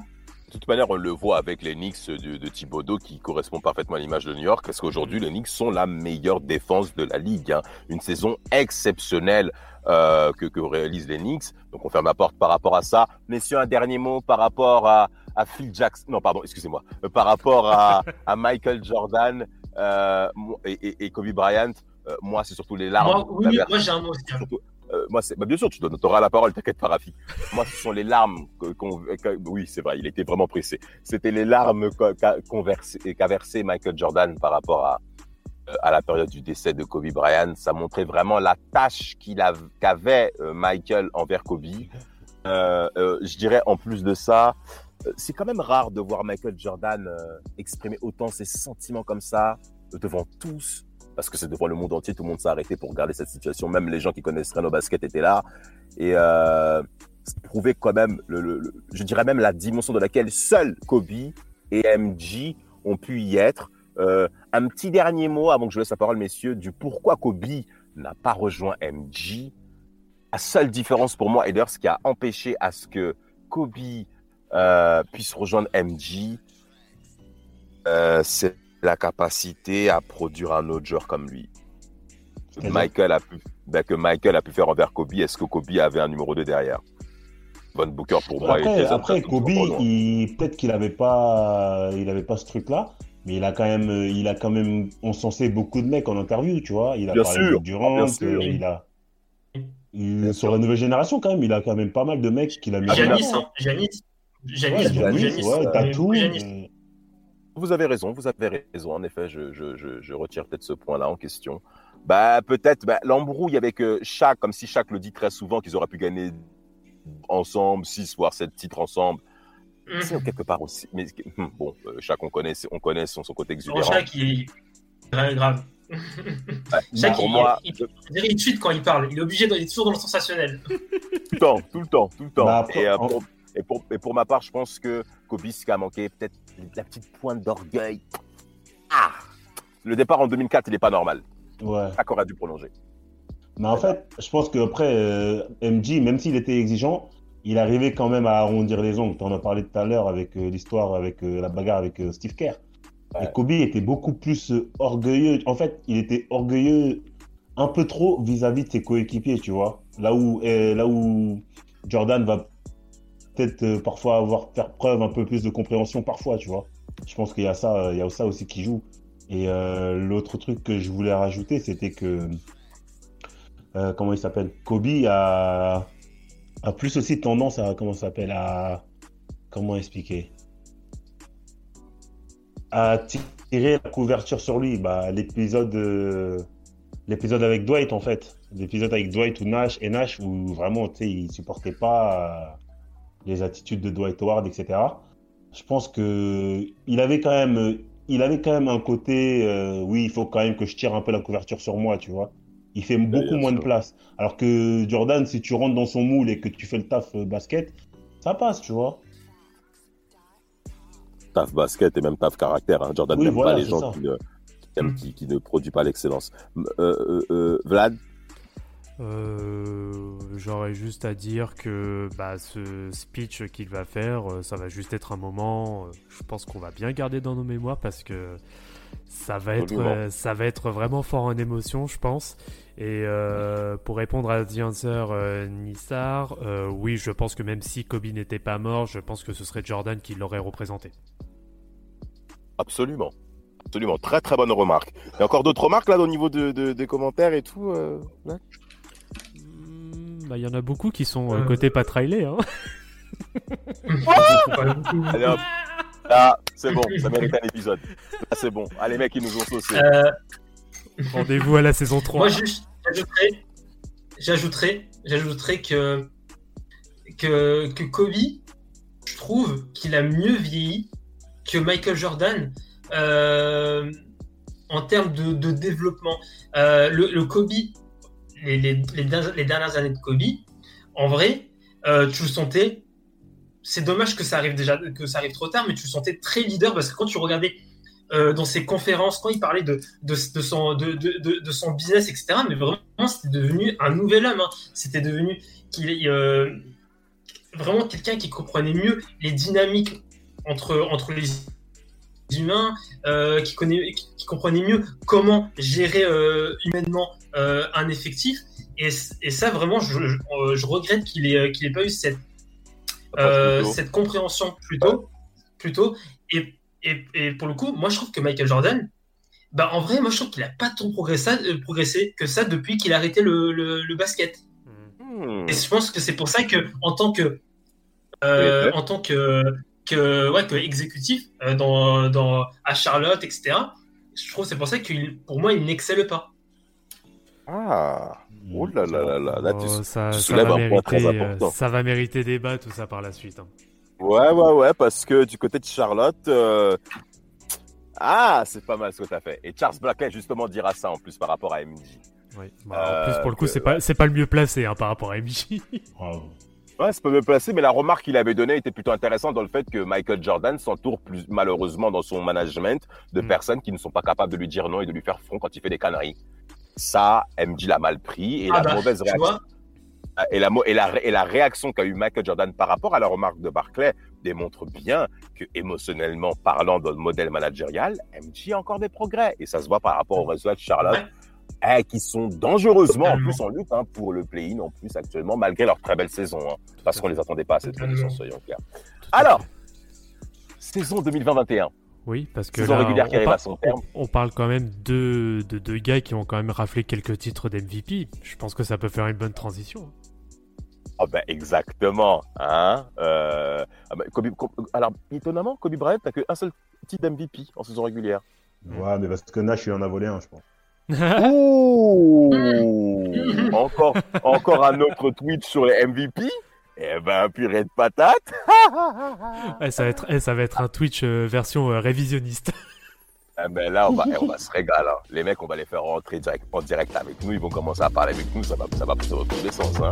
De toute manière, on le voit avec les Knicks de, de Thibodeau qui correspond parfaitement à l'image de New York, parce qu'aujourd'hui, les Knicks sont la meilleure défense de la ligue. hein. Une saison exceptionnelle euh, que, que réalisent les Knicks. Donc, on ferme la porte par rapport à ça. Messieurs, un dernier mot par rapport à, à Phil Jackson. Non, pardon, excusez-moi. Par rapport à, à Michael Jordan euh, mo- et, et- et Kobe Bryant. Euh, moi, c'est surtout les larmes. Moi, oui, moi j'ai un mot hein. surtout, euh, moi, c'est, bah, bien sûr, tu auras la parole, t'inquiète pas, Rafi. Moi, ce sont les larmes que- qu'on, que- oui, c'est vrai, il était vraiment pressé. C'était les larmes qu'a, versé- versé Michael Jordan par rapport à, euh, à la période du décès de Kobe Bryant. Ça montrait vraiment la tâche qu'avait Michael envers Kobe. Euh, euh, je dirais, en plus de ça, c'est quand même rare de voir Michael Jordan exprimer autant ses sentiments comme ça devant tous parce que c'est devant le monde entier, tout le monde s'est arrêté pour regarder cette situation. Même les gens qui connaissent rien au basket étaient là. Et euh, ça prouvait quand même, je dirais même la dimension de laquelle seul Kobe et MJ ont pu y être. Euh, un petit dernier mot avant que je laisse la parole, messieurs, du pourquoi Kobe n'a pas rejoint MJ. La seule différence pour moi, et d'ailleurs ce qui a empêché à ce que Kobe euh, puisse rejoindre MJ, euh, c'est la capacité à produire un autre joueur comme lui. Michael, a pu, ben, que Michael a pu faire envers Kobe, est-ce que Kobe avait un numéro 2 derrière? Von Booker pour moi. Après, après Kobe, il, peut-être qu'il avait pas, il avait pas ce truc-là, mais il a quand même, il a quand même encensé beaucoup de mecs en interview, tu vois. Il a Bien parlé sûr, de Durant, bien sûr. euh, il a, il- Bien sur sûr. la nouvelle génération quand même, il a quand même pas mal de mecs qu'il a mis. en Giannis, avant. hein, Vous avez raison, vous avez raison. En effet, je, je, je, je retire peut-être ce point-là en question. Bah, peut-être bah, l'embrouille avec euh, Shaq, comme si Shaq le dit très souvent qu'ils auraient pu gagner ensemble, 6 voire 7 titres ensemble. C'est Hum. quelque part aussi. Mais hum, bon, euh, Shaq, on connaît, on connaît son, son côté Bon, exubérant. Shaq, il est grave. Shaq, pour il, moi, il, il, il tweet quand il parle. Il est obligé, est toujours dans le sensationnel. tout le temps, tout le temps, tout le temps. Bah, après, et, euh, en- pour, et, pour, et pour ma part, je pense que Kobe, ce qui a manqué, peut-être la petite pointe d'orgueil. Ah Le départ en 2004, il n'est pas normal. ouais. Shaq aurait dû prolonger. Mais en fait, je pense qu'après, euh, MJ, même s'il était exigeant, il arrivait quand même à arrondir les ongles. Tu en as parlé tout à l'heure avec euh, l'histoire, avec euh, la bagarre avec euh, Steve Kerr. Ouais. Et Kobe était beaucoup plus orgueilleux. En fait, il était orgueilleux un peu trop vis-à-vis de ses coéquipiers, tu vois. Là où, là où Jordan va peut-être euh, parfois avoir faire preuve un peu plus de compréhension parfois, tu vois. Je pense qu'il y a ça, euh, il y a ça aussi qui joue. Et euh, l'autre truc que je voulais rajouter, c'était que comment il s'appelle? Kobe a, a plus aussi tendance à comment s'appelle? À comment expliquer? À tirer la couverture sur lui. Bah l'épisode l'épisode avec Dwight en fait. L'épisode avec Dwight ou Nash et Nash où vraiment tu sais il supportait pas les attitudes de Dwight Howard etc je pense que il avait quand même il avait quand même un côté euh, oui il faut quand même que je tire un peu la couverture sur moi tu vois il fait beaucoup moins de place alors que Jordan si tu rentres dans son moule et que tu fais le taf euh, basket ça passe tu vois taf basket et même taf caractère. hein. Jordan Oui, n'aime voilà, pas les gens qui ne, qui qui- qui ne produisent pas l'excellence. Euh, euh, euh, Vlad, Euh, J'aurais juste à dire que bah, ce speech qu'il va faire, euh, ça va juste être un moment. euh, je pense qu'on va bien garder dans nos mémoires parce que ça va être, ça va être vraiment fort en émotion, je pense. Et euh, pour répondre à The Answer euh, Nissar, oui, je pense que même si Kobe n'était pas mort, je pense que ce serait Jordan qui l'aurait représenté. absolument. Absolument. Très, très bonne remarque. Il y a encore d'autres remarques là au niveau de, de- des commentaires et tout euh, bah, Il y en a beaucoup qui sont euh, Euh. côté Pat Riley. Hein. Pas. Allez hop. Là, c'est bon, ça mérite un épisode. Là, c'est bon. Les mecs, ils nous ont saucé. Euh, Rendez-vous à la saison 3. moi, juste, j'ajouterais, j'ajouterais j'ajouterais que, que, que Kobe, je trouve qu'il a mieux vieilli que Michael Jordan euh, en termes de, de développement. Euh, le, le Kobe, les, les, dernières- années de Kobe, en vrai, euh, tu le sentais. C'est dommage que ça arrive déjà, que ça arrive trop tard, mais tu le sentais très leader parce que quand tu regardais euh, dans ses conférences, quand il parlait de, de, son, de, de, son business, etc., mais vraiment, c'était devenu un nouvel homme. hein. C'était devenu qu'il euh, vraiment quelqu'un qui comprenait mieux les dynamiques entre, entre les humains, qui, comprenait mieux comment gérer humainement euh, un effectif. Et, et ça, vraiment, je, je, euh, je regrette qu'il ait, qu'il ait pas eu cette, euh, Plutôt. cette compréhension plus tôt. Plus tôt. Et, et, et pour le coup, moi, je trouve que Michael Jordan, bah, en vrai, moi, je trouve qu'il a pas tant progressé, euh, progressé que ça depuis qu'il a arrêté le, le, le basket. Hmm. Et je pense que c'est pour ça que, en tant que, euh, en tant que, que, ouais, que exécutif euh, dans, dans, à Charlotte, etc., je trouve que c'est pour ça qu'il, pour moi, il n'excelle pas. Ah, oh là là là là, là, tu, Oh, ça, tu soulèves va un point très mériter, euh, important. ça va mériter débat tout ça par la suite. hein. Ouais, ouais, ouais, parce que du côté de Charlotte, euh, ah, c'est pas mal ce que tu as fait. Et Charles Blackett, justement, dira ça en plus par rapport à MJ. Oui. Bah, en Euh, plus, pour le coup, c'est pas, c'est pas le mieux placé hein, par rapport à MJ. Ouais, c'est pas bien placé, mais la remarque qu'il avait donnée était plutôt intéressante dans le fait que Michael Jordan s'entoure plus malheureusement dans son management de Mm. personnes qui ne sont pas capables de lui dire non et de lui faire front quand il fait des conneries. Ça, MJ l'a mal pris et Ah la bah, mauvaise réaction. vois, Et la, mo- et, la, ré- et la réaction qu'a eu Michael Jordan par rapport à la remarque de Barclay démontre bien que, émotionnellement parlant, dans le modèle managérial, MJ a encore des progrès. Et ça se voit par rapport aux résultats de Charlotte, eh, qui sont dangereusement en plus en lutte hein, pour le play-in en plus actuellement, malgré leur très belle saison. hein, parce qu'on les attendait pas à cette Totalement. condition, soyons clairs. Alors, saison 2020-21. Oui, parce que là, régulière on, qui arrive par- à son terme. on- on parle quand même de, de deux gars qui ont quand même raflé quelques titres d'MVP. Je pense que ça peut faire une bonne transition. Ah ben exactement, hein. Euh, ah ben, Kobe- alors étonnamment, Kobe Bryant n'a qu'un seul titre d'MVP en saison régulière. Ouais, mais parce que Nash, il en a volé un, je pense. Ouh encore, encore un autre tweet sur les MVP. Eh ben, purée de patate. Eh, ça, va être, eh, ça va être un Twitch euh, version euh, révisionniste. Eh ben là, on va, eh, on va se régaler. hein. Les mecs, on va les faire rentrer direct, en direct avec nous. Ils vont commencer à parler avec nous. Ça va, ça va, ça va tous les sens. Hein.